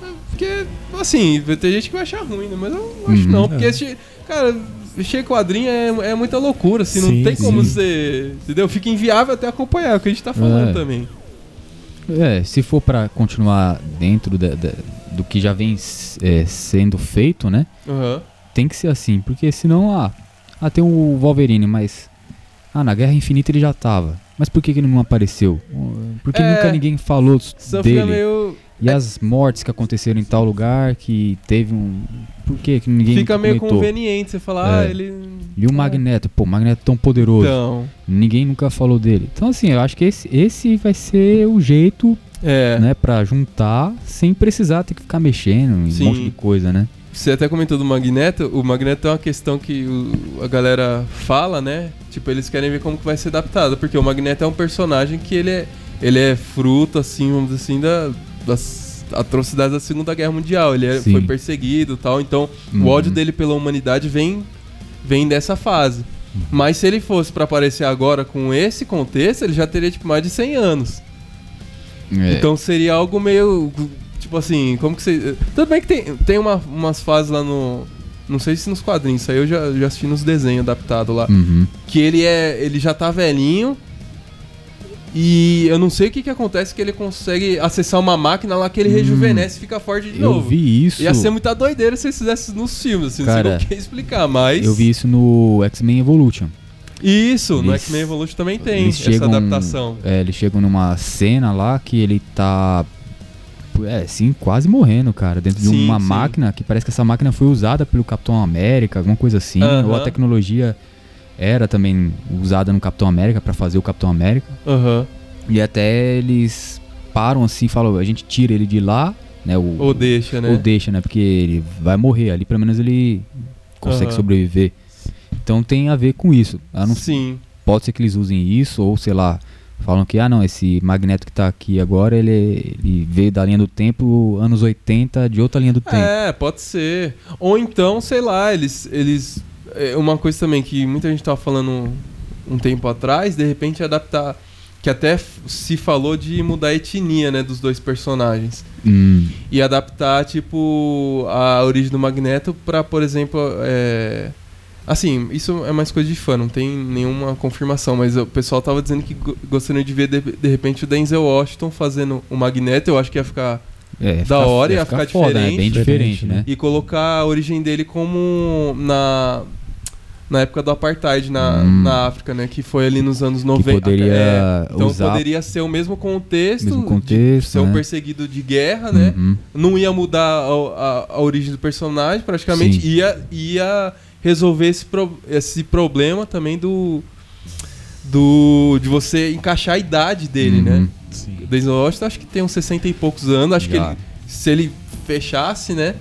[SPEAKER 1] É, Porque, assim, vai ter gente que vai achar ruim, né? Mas eu não acho
[SPEAKER 2] Uhum.
[SPEAKER 1] não, porque
[SPEAKER 3] É.
[SPEAKER 1] esse, cara, encher quadrinho é, é muita loucura, assim, não
[SPEAKER 3] Sim,
[SPEAKER 1] tem como
[SPEAKER 3] sim.
[SPEAKER 1] você. Entendeu? Fica inviável até acompanhar é o que a gente tá falando
[SPEAKER 2] É.
[SPEAKER 1] também.
[SPEAKER 2] É, se for pra continuar dentro da- da- do que já vem é, sendo feito, né?
[SPEAKER 1] Aham.
[SPEAKER 2] Tem que ser assim, porque senão, ah, ah, tem o Wolverine, mas. Ah, na Guerra Infinita ele já tava. Mas por que, que ele não apareceu? Por que
[SPEAKER 1] É.
[SPEAKER 2] nunca ninguém falou dele?
[SPEAKER 1] meio.
[SPEAKER 2] E as mortes que aconteceram em tal lugar que teve um. Por que, que ninguém
[SPEAKER 1] Fica meio
[SPEAKER 2] comentou?
[SPEAKER 1] conveniente você falar, ah,
[SPEAKER 2] É.
[SPEAKER 1] ele.
[SPEAKER 2] E o Magneto, pô, o Magneto é tão poderoso.
[SPEAKER 1] Então.
[SPEAKER 2] Ninguém nunca falou dele. Então, assim, eu acho que esse, esse vai ser o jeito,
[SPEAKER 1] É.
[SPEAKER 2] né, pra juntar sem precisar ter que ficar mexendo em
[SPEAKER 1] Sim.
[SPEAKER 2] um monte de coisa, né?
[SPEAKER 1] Você até comentou do Magneto. O Magneto é uma questão que o- a galera fala, né? Tipo, eles querem ver como que vai ser adaptado. Porque o Magneto é um personagem que ele é, ele é fruto, assim, vamos dizer assim, da, das atrocidades da Segunda Guerra Mundial. Ele é-
[SPEAKER 2] Sim.
[SPEAKER 1] foi perseguido e tal. Então,
[SPEAKER 2] Uhum.
[SPEAKER 1] o ódio dele pela humanidade vem, vem dessa fase.
[SPEAKER 2] Uhum.
[SPEAKER 1] Mas se ele fosse pra aparecer agora com esse contexto, ele já teria, tipo, mais de 100 anos.
[SPEAKER 2] É,
[SPEAKER 1] Então seria algo meio. Tipo assim, como que você. Tudo bem que tem, tem uma- umas fases lá no. Não sei se nos quadrinhos, isso aí eu já, já assisti nos desenhos adaptados lá.
[SPEAKER 2] uhum.
[SPEAKER 1] Que ele é. Ele já tá velhinho. E eu não sei o que que acontece que ele consegue acessar uma máquina lá que ele
[SPEAKER 2] Hum.
[SPEAKER 1] rejuvenesce e fica forte de
[SPEAKER 2] Eu
[SPEAKER 1] novo.
[SPEAKER 2] vi isso.
[SPEAKER 1] Ia ser muita doideira se eles fizessem nos filmes, assim, não sei
[SPEAKER 2] Cara,
[SPEAKER 1] como que ia explicar, mas.
[SPEAKER 2] Eu vi isso no X-Men Evolution.
[SPEAKER 1] Isso, no
[SPEAKER 2] Eles-
[SPEAKER 1] X-Men Evolution também tem essa
[SPEAKER 2] chegam-
[SPEAKER 1] adaptação.
[SPEAKER 2] É, eles chegam numa cena lá que ele tá. É, sim, quase morrendo, cara. Dentro de
[SPEAKER 1] Sim,
[SPEAKER 2] uma
[SPEAKER 1] sim.
[SPEAKER 2] máquina que parece que essa máquina foi usada pelo Capitão América, alguma coisa assim.
[SPEAKER 1] Aham.
[SPEAKER 2] Ou a tecnologia era também usada no Capitão América pra fazer o Capitão América.
[SPEAKER 1] Aham.
[SPEAKER 2] E até eles param assim e falam: a gente tira ele de lá, né? O,
[SPEAKER 1] Ou deixa, né?
[SPEAKER 2] ou deixa, né? Porque ele vai morrer. Ali pelo menos ele consegue
[SPEAKER 1] Aham.
[SPEAKER 2] sobreviver. Então tem a ver com isso. Não
[SPEAKER 1] Sim.
[SPEAKER 2] pode ser que eles usem isso, ou sei lá, falam que, ah não, esse magneto que tá aqui agora, ele, ele veio da linha do tempo, anos 80, de outra linha do tempo.
[SPEAKER 1] É, pode ser. Ou então, sei lá, eles. eles é, uma coisa também que muita gente tava falando um tempo atrás, de repente adaptar. Que até se falou de mudar a etnia, né, dos dois personagens.
[SPEAKER 2] Hum,
[SPEAKER 1] E adaptar, tipo, a origem do Magneto pra, por exemplo, é... Assim, isso é mais coisa de fã, não tem nenhuma confirmação, mas o pessoal tava dizendo que go- gostaria de ver, de, de repente, o Denzel Washington fazendo o Magneto, eu acho que ia ficar...
[SPEAKER 2] é,
[SPEAKER 1] Da hora, ia ficar
[SPEAKER 2] foda, né?
[SPEAKER 1] diferente.
[SPEAKER 2] Bem diferente,
[SPEAKER 3] Diferente,
[SPEAKER 2] né?
[SPEAKER 1] E colocar a origem dele como na... na época do apartheid na,
[SPEAKER 2] Hum.
[SPEAKER 1] na África, né? Que foi ali nos anos 90.
[SPEAKER 2] poderia
[SPEAKER 1] É, então
[SPEAKER 2] usar-
[SPEAKER 1] poderia ser o mesmo contexto,
[SPEAKER 2] Mesmo
[SPEAKER 1] de
[SPEAKER 2] contexto,
[SPEAKER 1] ser um
[SPEAKER 2] né?
[SPEAKER 1] perseguido de guerra, né?
[SPEAKER 2] Uhum.
[SPEAKER 1] Não ia mudar a, a- a origem do personagem, praticamente.
[SPEAKER 2] Sim.
[SPEAKER 1] Ia, ia resolver esse, pro- esse problema também do, do. de você encaixar a idade dele,
[SPEAKER 2] Uhum.
[SPEAKER 1] né?
[SPEAKER 3] Sim.
[SPEAKER 1] O Denzel Washington acho que tem uns 60 e poucos anos. Acho que
[SPEAKER 2] Já.
[SPEAKER 1] ele, se ele fechasse, né?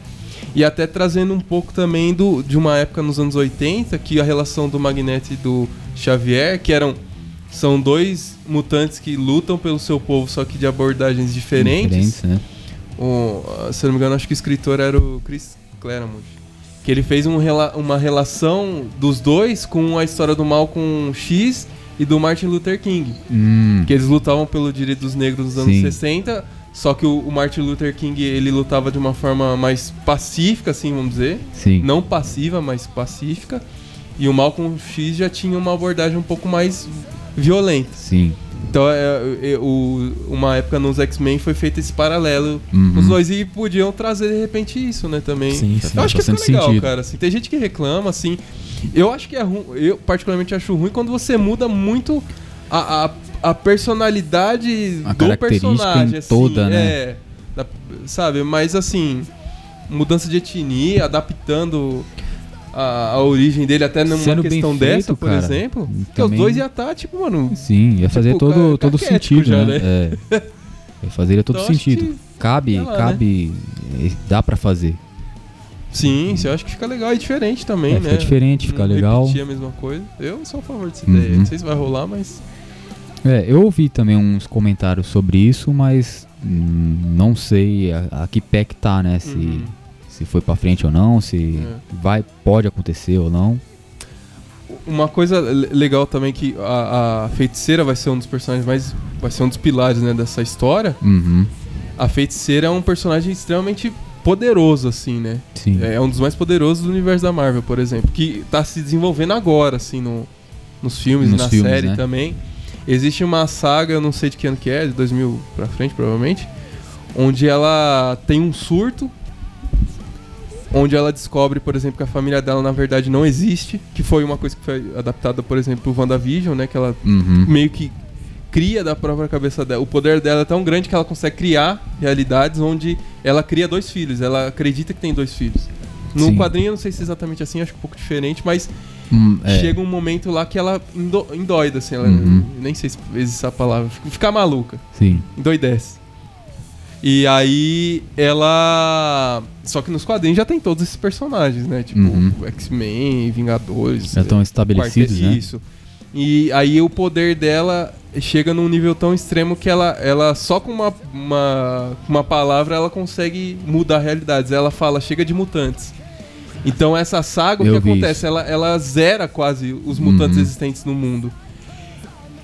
[SPEAKER 1] E até trazendo um pouco também do, de uma época nos anos 80, que a relação do Magneto e do Xavier, que eram. São dois mutantes que lutam pelo seu povo, só que de abordagens diferentes.
[SPEAKER 2] né?
[SPEAKER 1] O, se eu não me engano, acho que o escritor era o Chris Claremont. Que ele fez um uma relação dos dois com a história do Malcolm X e do Martin Luther King.
[SPEAKER 2] Hum,
[SPEAKER 1] Que eles lutavam pelo direito dos negros nos anos
[SPEAKER 2] Sim.
[SPEAKER 1] 60, só que o, o Martin Luther King ele lutava de uma forma mais pacífica, assim, vamos dizer.
[SPEAKER 2] sim.
[SPEAKER 1] Não passiva, mas pacífica. E o Malcolm X já tinha uma abordagem um pouco mais violenta.
[SPEAKER 2] Sim.
[SPEAKER 1] Então, é, é, o- uma época nos X-Men foi feito esse paralelo
[SPEAKER 2] Uhum.
[SPEAKER 1] os dois e podiam trazer de repente isso, né, também.
[SPEAKER 3] Sim, sim.
[SPEAKER 1] Eu acho que fica legal,
[SPEAKER 2] sentido.
[SPEAKER 1] cara. Assim, tem gente que reclama, assim. Eu acho que é ruim. Eu, particularmente, acho ruim quando você muda muito a, a, a personalidade
[SPEAKER 2] A
[SPEAKER 1] do personagem.
[SPEAKER 2] em
[SPEAKER 1] assim,
[SPEAKER 2] toda, né?
[SPEAKER 1] É. da- sabe? Mas assim. Mudança de etnia, adaptando a, a origem dele até numa
[SPEAKER 2] Sendo
[SPEAKER 1] questão
[SPEAKER 2] feito,
[SPEAKER 1] dessa, por
[SPEAKER 2] cara,
[SPEAKER 1] exemplo. Porque os
[SPEAKER 2] também-
[SPEAKER 1] dois iam estar, tipo, mano.
[SPEAKER 2] Sim, ia fazer
[SPEAKER 1] Tipo,
[SPEAKER 2] todo, todo sentido,
[SPEAKER 1] já,
[SPEAKER 2] né? É. Ia fazer todo
[SPEAKER 1] Então,
[SPEAKER 2] sentido. Cabe,
[SPEAKER 1] lá, né?
[SPEAKER 2] cabe. eh, Dá pra fazer.
[SPEAKER 1] Sim, eu acho que fica legal e diferente também,
[SPEAKER 2] É,
[SPEAKER 1] né?
[SPEAKER 2] fica diferente, fica
[SPEAKER 1] Não
[SPEAKER 2] legal.
[SPEAKER 1] Repetir a mesma coisa. Eu sou a favor dessa
[SPEAKER 2] Uhum.
[SPEAKER 1] ideia. Não sei se vai rolar, mas.
[SPEAKER 2] É, eu ouvi também uns comentários sobre isso, mas hum, não sei a, a que pé que tá, né? Se,
[SPEAKER 1] Uhum.
[SPEAKER 2] se foi pra frente ou não, se
[SPEAKER 1] É.
[SPEAKER 2] vai, pode acontecer ou não.
[SPEAKER 1] Uma coisa le- legal também que a, a feiticeira vai ser um dos personagens mais. Vai ser um dos pilares né, dessa história.
[SPEAKER 2] Uhum,
[SPEAKER 1] A feiticeira é um personagem extremamente poderoso, assim, né?
[SPEAKER 2] sim.
[SPEAKER 1] É um dos mais poderosos do universo da Marvel, por exemplo. Que tá se desenvolvendo agora, assim, no, nos filmes,
[SPEAKER 2] Nos
[SPEAKER 1] na
[SPEAKER 2] filmes,
[SPEAKER 1] série
[SPEAKER 2] né?
[SPEAKER 1] também. Existe uma saga, eu não sei de que ano que é, de 2000 pra frente, provavelmente. Onde ela tem um surto. Onde ela descobre, por exemplo, que a família dela na verdade não existe. Que foi uma coisa que foi adaptada, por exemplo, pro WandaVision, né? Que ela
[SPEAKER 2] Uhum,
[SPEAKER 1] meio que cria da própria cabeça dela. O poder dela é tão grande que ela consegue criar realidades onde ela cria dois filhos. Ela acredita que tem dois filhos. No
[SPEAKER 2] Sim.
[SPEAKER 1] quadrinho, eu não sei se é exatamente assim, acho que um pouco diferente, mas
[SPEAKER 2] Hum, é,
[SPEAKER 1] chega um momento lá que ela endo endoida, assim. Ela,
[SPEAKER 2] Uhum.
[SPEAKER 1] Nem sei se existe essa palavra. Ficar maluca.
[SPEAKER 2] Sim.
[SPEAKER 1] Endoidece. E aí ela. Só que nos quadrinhos já tem todos esses personagens, né? Tipo,
[SPEAKER 2] Uhum.
[SPEAKER 1] X-Men, Vingadores.
[SPEAKER 2] Já estão
[SPEAKER 1] é,
[SPEAKER 2] estabelecidos, né?
[SPEAKER 1] Isso. E aí o poder dela chega num nível tão extremo que ela, ela só com uma, uma, uma palavra ela consegue mudar realidades. Ela fala, chega de mutantes. Então essa saga, o que acontece?
[SPEAKER 2] isso.
[SPEAKER 1] Ela, ela zera quase os mutantes
[SPEAKER 2] Uhum.
[SPEAKER 1] existentes no mundo.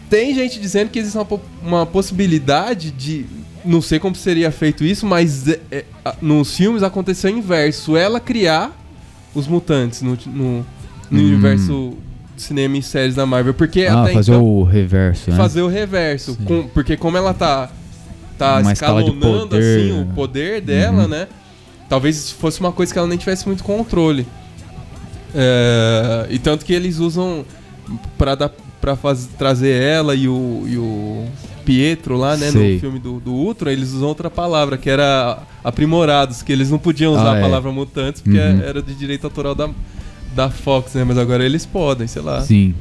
[SPEAKER 1] Tem gente dizendo que existe uma, uma possibilidade de. Não sei como seria feito isso, mas é, é, nos filmes aconteceu o inverso. Ela criar os mutantes no, no, no
[SPEAKER 2] Hum.
[SPEAKER 1] universo cinema e séries da Marvel. Porque
[SPEAKER 2] Ah, fazer
[SPEAKER 1] então,
[SPEAKER 2] o reverso, né?
[SPEAKER 1] fazer o reverso. Com- porque como ela tá, tá
[SPEAKER 2] Uma
[SPEAKER 1] escalonando
[SPEAKER 2] poder,
[SPEAKER 1] assim, o
[SPEAKER 2] né?
[SPEAKER 1] poder dela,
[SPEAKER 2] Uhum.
[SPEAKER 1] né? Talvez fosse uma coisa que ela nem tivesse muito controle. É, e tanto que eles usam pra, dar, pra faz, trazer ela e o, e o Pietro lá, né?
[SPEAKER 2] Sei.
[SPEAKER 1] No filme do, do Ultron, eles usam outra palavra, que era aprimorados, que eles não podiam usar
[SPEAKER 2] Ah,
[SPEAKER 1] a
[SPEAKER 2] é.
[SPEAKER 1] palavra mutantes, porque
[SPEAKER 2] Uhum.
[SPEAKER 1] era de direito autoral da, da Fox, né? Mas agora eles podem, sei lá.
[SPEAKER 2] Sim.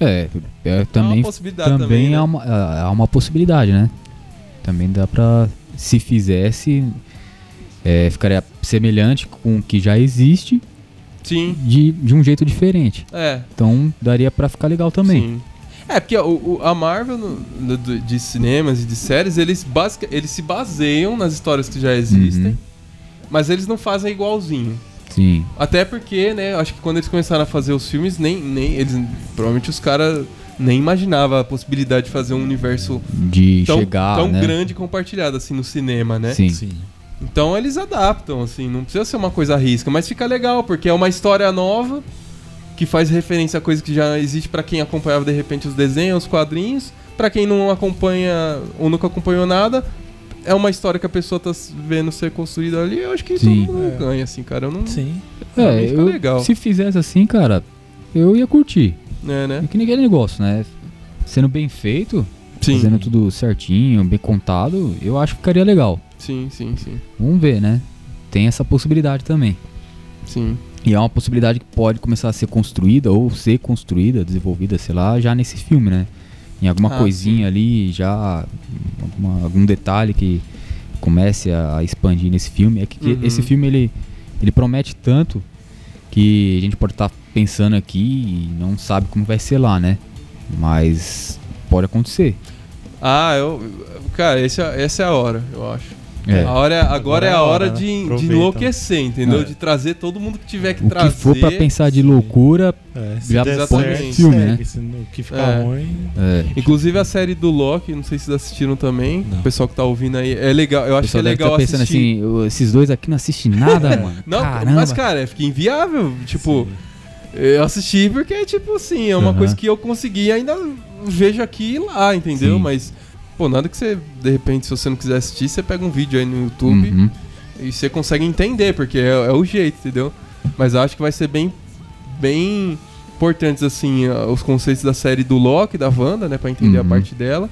[SPEAKER 2] É, é também,
[SPEAKER 1] é uma possibilidade
[SPEAKER 2] também,
[SPEAKER 1] também, né?
[SPEAKER 2] é, uma, é uma possibilidade, né? Também dá pra, se fizesse, é, ficaria semelhante com o que já existe
[SPEAKER 1] Sim,
[SPEAKER 2] de, de um jeito diferente.
[SPEAKER 1] é.
[SPEAKER 2] Então daria pra ficar legal também.
[SPEAKER 1] Sim. É, porque o, o- a Marvel no- no- de cinemas e de séries, eles, basic, eles se baseiam nas histórias que já existem,
[SPEAKER 2] Uhum.
[SPEAKER 1] mas eles não fazem igualzinho.
[SPEAKER 2] Sim.
[SPEAKER 1] Até porque, né, acho que quando eles começaram a fazer os filmes, nem, nem eles provavelmente os caras nem imaginavam a possibilidade de fazer um universo
[SPEAKER 2] De
[SPEAKER 1] tão,
[SPEAKER 2] chegar,
[SPEAKER 1] tão
[SPEAKER 2] né?
[SPEAKER 1] grande compartilhado assim no cinema, né?
[SPEAKER 2] Sim.
[SPEAKER 3] Sim.
[SPEAKER 1] Então eles adaptam, assim, não precisa ser uma coisa risca, mas fica legal, porque é uma história nova que faz referência a coisa que já existe pra quem acompanhava de repente os desenhos, os quadrinhos, Pra quem não acompanha ou nunca acompanhou nada, é uma história que a pessoa tá vendo ser construída ali, eu acho que
[SPEAKER 2] Sim.
[SPEAKER 1] todo mundo
[SPEAKER 3] É.
[SPEAKER 1] ganha, assim, cara. Eu não.
[SPEAKER 3] Sim.
[SPEAKER 2] É,
[SPEAKER 1] fica
[SPEAKER 2] eu-
[SPEAKER 1] legal.
[SPEAKER 2] se fizesse assim, cara, eu ia curtir.
[SPEAKER 1] É, né?
[SPEAKER 2] É que aquele negócio, né? Sendo bem feito,
[SPEAKER 1] Sim.
[SPEAKER 2] fazendo tudo certinho, bem contado, eu acho que ficaria legal.
[SPEAKER 1] Sim, sim, sim.
[SPEAKER 2] Vamos ver, né? Tem essa possibilidade também.
[SPEAKER 1] Sim.
[SPEAKER 2] E é uma possibilidade que pode começar a ser construída ou ser construída, desenvolvida, sei lá, já nesse filme, né? Em alguma
[SPEAKER 1] Ah,
[SPEAKER 2] coisinha ali, já alguma- algum detalhe que comece a expandir nesse filme. É que, que
[SPEAKER 1] Uhum.
[SPEAKER 2] esse filme ele, ele promete tanto que a gente pode estar pensando aqui e não sabe como vai ser lá, né? Mas pode acontecer.
[SPEAKER 1] Ah, eu. Cara, esse é- essa é a hora, eu acho.
[SPEAKER 2] É.
[SPEAKER 1] A hora, agora,
[SPEAKER 3] Agora
[SPEAKER 1] é a hora de, de
[SPEAKER 3] Aproveita.
[SPEAKER 1] enlouquecer, entendeu?
[SPEAKER 2] É.
[SPEAKER 1] De trazer todo mundo que tiver que
[SPEAKER 2] O
[SPEAKER 1] trazer.
[SPEAKER 2] que for pra pensar de loucura,
[SPEAKER 3] É, se
[SPEAKER 2] Já
[SPEAKER 3] der
[SPEAKER 1] põe
[SPEAKER 3] certo,
[SPEAKER 2] filme,
[SPEAKER 3] segue.
[SPEAKER 2] né?
[SPEAKER 3] Se no que ficar
[SPEAKER 1] É.
[SPEAKER 3] ruim.
[SPEAKER 2] é,
[SPEAKER 1] Inclusive a série do Loki, não sei se vocês assistiram também.
[SPEAKER 3] Não.
[SPEAKER 1] O pessoal que tá ouvindo aí. É legal, eu
[SPEAKER 2] o
[SPEAKER 1] acho que é legal
[SPEAKER 2] tá pensando
[SPEAKER 1] assistir.
[SPEAKER 2] assim, "Eu- esses dois aqui não assistem nada, mano.
[SPEAKER 1] Não,
[SPEAKER 2] Caramba.
[SPEAKER 1] mas cara, fica inviável. Tipo, eu assisti porque, tipo assim, é uma coisa que eu consegui e ainda vejo aqui e lá, entendeu?
[SPEAKER 2] Sim.
[SPEAKER 1] Mas, pô, nada que você, de repente, se você não quiser assistir, você pega um vídeo aí no YouTube
[SPEAKER 2] Uhum.
[SPEAKER 1] e você consegue entender, porque é, é o jeito, entendeu? Mas eu acho que vai ser bem, bem importantes, assim, a- os conceitos da série do Loki, da Wanda, né, pra entender a
[SPEAKER 2] Uhum.
[SPEAKER 1] parte dela.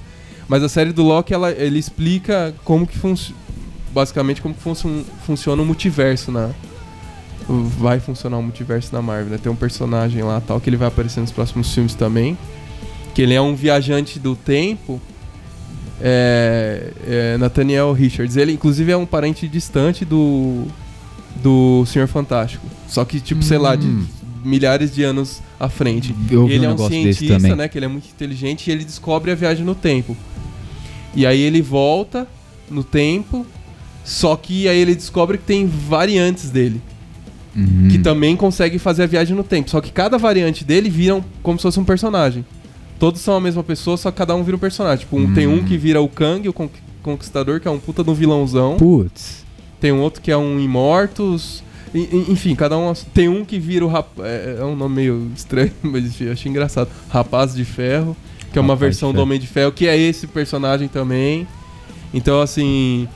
[SPEAKER 1] Mas a série do Loki, ela, ele explica como que funciona, basicamente como que funci- funciona o multiverso na... Vai funcionar o multiverso na Marvel, né? Tem um personagem lá, tal, que ele vai aparecer nos próximos filmes também. Que ele é um viajante do tempo é, é Nathaniel Richards. Ele, inclusive, é um parente distante do do Senhor Fantástico. Só que, tipo, sei lá, de
[SPEAKER 2] Hum.
[SPEAKER 1] milhares de anos à frente. Ele
[SPEAKER 2] um
[SPEAKER 1] é um cientista, né? Que ele é muito inteligente e ele descobre a viagem no tempo. E aí ele volta no tempo, só que aí ele descobre que tem variantes dele.
[SPEAKER 2] Uhum.
[SPEAKER 1] Que também conseguem fazer a viagem no tempo. Só que cada variante dele viram como se fosse um personagem. Todos são a mesma pessoa, só que cada um vira um personagem. Tipo, um- tem um
[SPEAKER 2] Hum.
[SPEAKER 1] que vira o Kang, o Con- Conquistador, que é um puta de um vilãozão.
[SPEAKER 2] Putz.
[SPEAKER 1] Tem um outro que é um Imortus. Enfim, cada um. Tem um que vira o rap... é, é um nome meio estranho, mas eu achei engraçado. Rapaz de Ferro, que é uma
[SPEAKER 2] Rapaz
[SPEAKER 1] versão do. Homem de Ferro, que é esse personagem também. Então, assim.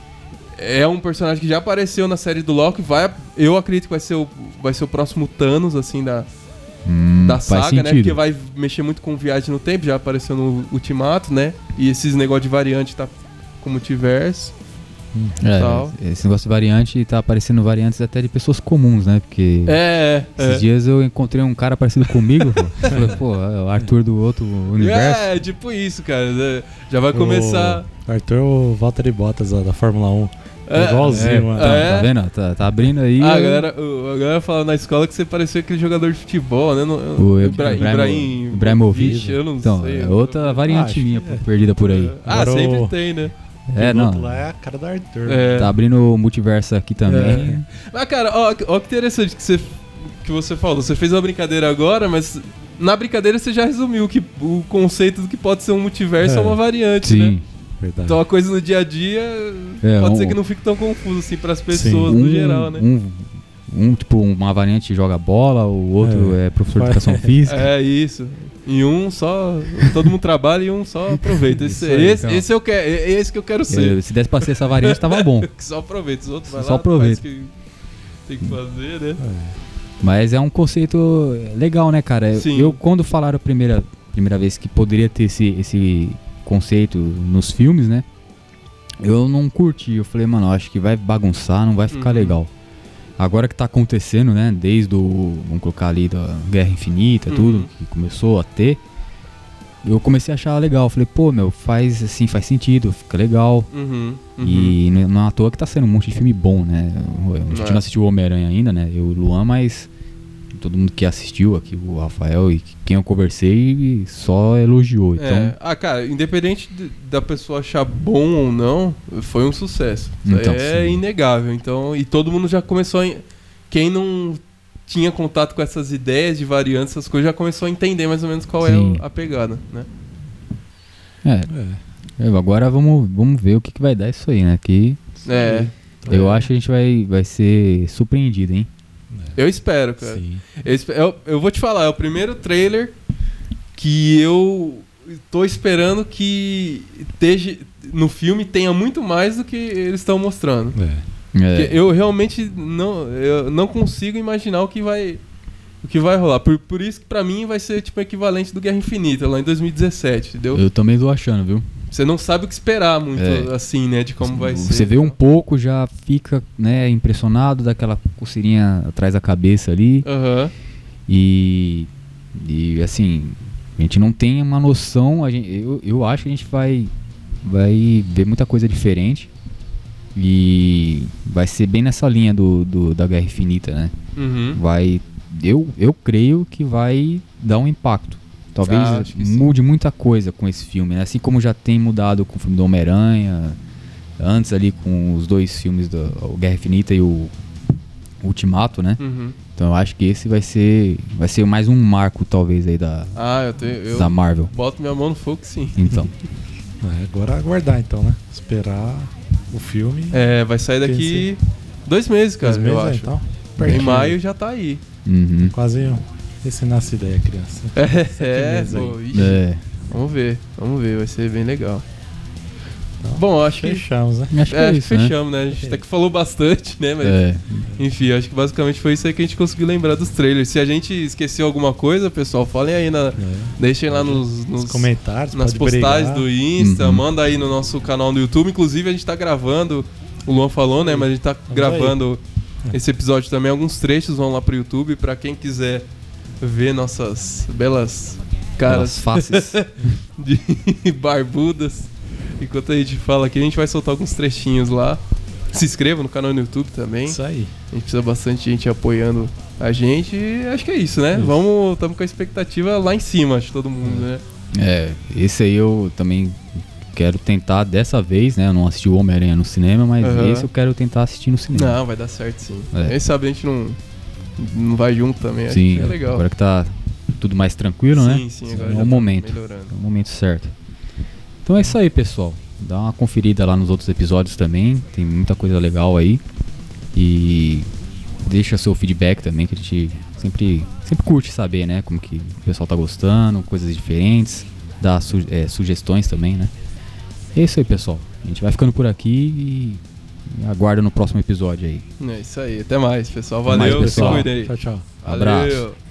[SPEAKER 1] É um personagem que já apareceu na série do Loki. Vai, eu acredito que vai ser o, vai ser o próximo Thanos, assim, da,
[SPEAKER 2] Hum,
[SPEAKER 1] da saga, né? Porque vai mexer muito com viagem no tempo, já apareceu no Ultimato, né? E esses negócio de variante tá com o multiverso.
[SPEAKER 2] É,
[SPEAKER 1] tal.
[SPEAKER 2] esse negócio de variante tá aparecendo variantes até de pessoas comuns, né? Porque
[SPEAKER 1] É, é.
[SPEAKER 2] esses dias eu encontrei um cara parecido comigo, pô. Falei, pô, é o Arthur do outro universo.
[SPEAKER 1] É, tipo isso, cara. É, Já vai começar.
[SPEAKER 3] O Arthur o Valtteri Bottas ó, da Fórmula 1.
[SPEAKER 1] É,
[SPEAKER 3] igualzinho,
[SPEAKER 2] É,
[SPEAKER 3] mano.
[SPEAKER 2] tá,
[SPEAKER 1] É?
[SPEAKER 2] tá vendo? Tá, tá abrindo aí.
[SPEAKER 1] Ah, a galera, o- a galera fala na escola que você parecia aquele jogador de futebol, né? Não-
[SPEAKER 2] O
[SPEAKER 1] Ibra- Ibrahim-
[SPEAKER 2] Ibrahimovic.
[SPEAKER 1] Eu não
[SPEAKER 2] Então,
[SPEAKER 1] sei.
[SPEAKER 2] é outra variante minha
[SPEAKER 3] que é.
[SPEAKER 2] perdida por aí.
[SPEAKER 1] Ah,
[SPEAKER 3] Agora
[SPEAKER 1] sempre
[SPEAKER 3] o-
[SPEAKER 1] tem, né?
[SPEAKER 2] É, não.
[SPEAKER 3] lá é a cara do Arthur.
[SPEAKER 1] É.
[SPEAKER 2] Tá abrindo o multiverso aqui também.
[SPEAKER 1] É. Mas, cara, ó, ó que interessante que você, que você falou. Você fez uma brincadeira agora, mas na brincadeira você já resumiu que o conceito do que pode ser um multiverso é,
[SPEAKER 3] É.
[SPEAKER 1] uma variante, né?
[SPEAKER 2] Sim.
[SPEAKER 3] Verdade.
[SPEAKER 1] Então a coisa no dia a dia
[SPEAKER 2] É,
[SPEAKER 1] pode
[SPEAKER 2] um-
[SPEAKER 1] ser que não fique tão confuso assim pras pessoas
[SPEAKER 2] um,
[SPEAKER 1] no geral, né?
[SPEAKER 2] Um, um, tipo, uma variante joga bola, o outro é, professor de educação física.
[SPEAKER 1] É isso. E um só. Todo mundo trabalha e um só aproveita. Esse,
[SPEAKER 2] aí,
[SPEAKER 1] esse,
[SPEAKER 2] então.
[SPEAKER 1] esse eu quero, é esse que eu quero ser.
[SPEAKER 2] É, se desse pra ser essa variante, tava bom.
[SPEAKER 1] Só aproveita. Os outros vai
[SPEAKER 2] Só
[SPEAKER 1] lá,
[SPEAKER 2] aproveita.
[SPEAKER 1] que tem que fazer, né?
[SPEAKER 2] Mas é um conceito legal, né, cara? Eu-
[SPEAKER 1] Sim.
[SPEAKER 2] Eu, quando falaram a primeira, primeira vez que poderia ter esse, esse conceito nos filmes, né? Eu não curti. Eu falei, mano, acho que vai bagunçar, não vai ficar
[SPEAKER 1] Uhum.
[SPEAKER 2] legal. Agora que tá acontecendo, né? Desde o. Vamos colocar ali da Guerra Infinita,
[SPEAKER 1] Uhum.
[SPEAKER 2] tudo, que começou a ter. Eu comecei a achar legal. Falei, pô, meu, faz assim, faz sentido, fica legal.
[SPEAKER 1] Uhum, uhum.
[SPEAKER 2] E não é à toa que tá sendo um monte de filme bom, né? A gente
[SPEAKER 1] É.
[SPEAKER 2] não assistiu o Homem-Aranha ainda, né? Eu e o Luan, mas todo mundo que assistiu aqui, o Rafael e quem eu conversei, só elogiou. Então,
[SPEAKER 1] É. Ah, cara, independente de- da pessoa achar bom ou não, foi um sucesso.
[SPEAKER 2] Então,
[SPEAKER 1] é
[SPEAKER 2] sim.
[SPEAKER 1] inegável. Então, e todo mundo já começou a. Quem não tinha contato com essas ideias de variantes, essas coisas, já começou a entender mais ou menos qual
[SPEAKER 2] Sim.
[SPEAKER 1] é a pegada, né?
[SPEAKER 2] é,
[SPEAKER 3] É.
[SPEAKER 2] é, agora vamos, vamos ver o que, que vai dar isso aí, né? Que
[SPEAKER 1] É.
[SPEAKER 2] eu
[SPEAKER 1] É.
[SPEAKER 2] acho que a gente vai, vai ser surpreendido, hein?
[SPEAKER 1] Eu espero, cara.
[SPEAKER 3] Sim.
[SPEAKER 1] Eu, eu- eu vou te falar, é o primeiro trailer que eu tô esperando que esteja, no filme tenha muito mais do que eles estão mostrando.
[SPEAKER 3] É.
[SPEAKER 2] É,
[SPEAKER 1] Eu realmente não, eu não consigo imaginar o que vai o que vai rolar. Por, por isso que pra mim vai ser tipo equivalente do Guerra Infinita, lá em 2017, entendeu?
[SPEAKER 2] Eu também tô achando, viu?
[SPEAKER 1] Você não sabe o que esperar muito,
[SPEAKER 2] É.
[SPEAKER 1] assim, né, de como vai ser.
[SPEAKER 2] Você vê um pouco, já fica, né, impressionado daquela coceirinha atrás da cabeça ali.
[SPEAKER 1] Aham.
[SPEAKER 2] E, e assim, a gente não tem uma noção, a gente, eu, eu acho que a gente vai, vai ver muita coisa diferente. E vai ser bem nessa linha do, do- da Guerra Infinita, né?
[SPEAKER 1] Uhum.
[SPEAKER 2] Vai. Eu, eu creio que vai dar um impacto. Talvez
[SPEAKER 1] Ah, que sim.
[SPEAKER 2] mude muita coisa com esse filme, né? Assim como já tem mudado com o filme do Homem-Aranha, antes ali com os dois filmes do o Guerra Infinita e o Ultimato, né?
[SPEAKER 1] Uhum.
[SPEAKER 2] Então eu acho que esse vai ser vai ser mais um marco talvez aí da,
[SPEAKER 1] Ah, eu tenho. Eu
[SPEAKER 2] da Marvel.
[SPEAKER 1] boto minha mão no fogo sim.
[SPEAKER 2] Então,
[SPEAKER 3] É, agora aguardar então, né? Esperar o filme.
[SPEAKER 1] É, vai sair daqui dois meses, cara,
[SPEAKER 3] Dois meses,
[SPEAKER 1] eu
[SPEAKER 3] é,
[SPEAKER 1] acho.
[SPEAKER 3] então.
[SPEAKER 1] em maio já tá aí.
[SPEAKER 2] uhum.
[SPEAKER 3] Quase um recém-nascido aí a criança.
[SPEAKER 1] É,
[SPEAKER 3] aí.
[SPEAKER 1] pô, ixi,
[SPEAKER 2] É,
[SPEAKER 1] vamos ver, vamos ver, vai ser bem legal.
[SPEAKER 3] Então,
[SPEAKER 1] Bom, acho que,
[SPEAKER 3] Fechamos, né?
[SPEAKER 2] acho que
[SPEAKER 1] é,
[SPEAKER 2] é,
[SPEAKER 1] acho que
[SPEAKER 2] isso, né?
[SPEAKER 1] fechamos, né? A gente até que falou bastante, né? Mas,
[SPEAKER 2] É,
[SPEAKER 1] enfim, acho que basicamente foi isso aí que a gente conseguiu lembrar dos trailers. Se a gente esqueceu alguma coisa, pessoal, falem aí, na,
[SPEAKER 3] É.
[SPEAKER 1] deixem lá nos,
[SPEAKER 3] Nos
[SPEAKER 1] nos
[SPEAKER 3] comentários,
[SPEAKER 1] nas postagens
[SPEAKER 3] brigar.
[SPEAKER 1] do Insta,
[SPEAKER 2] Uhum.
[SPEAKER 1] manda aí no nosso canal no YouTube. Inclusive, a gente tá gravando, o Luan falou, né? Mas a gente tá
[SPEAKER 3] Vamos
[SPEAKER 1] gravando esse episódio também. Alguns trechos vão lá pro YouTube pra quem quiser ver nossas belas caras
[SPEAKER 2] faces.
[SPEAKER 1] de barbudas. Enquanto a gente fala aqui, a gente vai soltar alguns trechinhos lá. Se inscreva no canal no YouTube também.
[SPEAKER 3] Isso aí.
[SPEAKER 1] A gente precisa bastante gente apoiando a gente. E acho que é isso, né?
[SPEAKER 3] Isso.
[SPEAKER 1] Vamos, estamos com a expectativa lá em cima, acho que todo mundo, né?
[SPEAKER 2] É, esse aí eu também quero tentar dessa vez, né? Eu não assisti o Homem-Aranha no cinema, mas
[SPEAKER 1] Aham.
[SPEAKER 2] esse eu quero tentar assistir no cinema.
[SPEAKER 1] Não, vai dar certo sim.
[SPEAKER 2] É.
[SPEAKER 1] Quem sabe a gente não, não vai junto também.
[SPEAKER 2] Sim,
[SPEAKER 1] é legal.
[SPEAKER 2] agora que tá tudo mais tranquilo, né?
[SPEAKER 1] sim, sim, agora
[SPEAKER 2] é o
[SPEAKER 1] tá
[SPEAKER 2] momento.
[SPEAKER 1] melhorando.
[SPEAKER 2] É o momento certo. Então é isso aí, pessoal. Dá uma conferida lá nos outros episódios também. Tem muita coisa legal aí. E deixa seu feedback também, que a gente sempre, sempre curte saber, né? Como que o pessoal tá gostando, coisas diferentes. Dá su- é, sugestões também, né? É isso aí, pessoal. A gente vai ficando por aqui e aguarda no próximo episódio aí.
[SPEAKER 1] É isso aí. Até mais, pessoal.
[SPEAKER 2] Até mais,
[SPEAKER 1] Valeu, se
[SPEAKER 2] pessoal.
[SPEAKER 1] cuidem aí.
[SPEAKER 3] Tchau, tchau.
[SPEAKER 2] Abraço.
[SPEAKER 1] Valeu.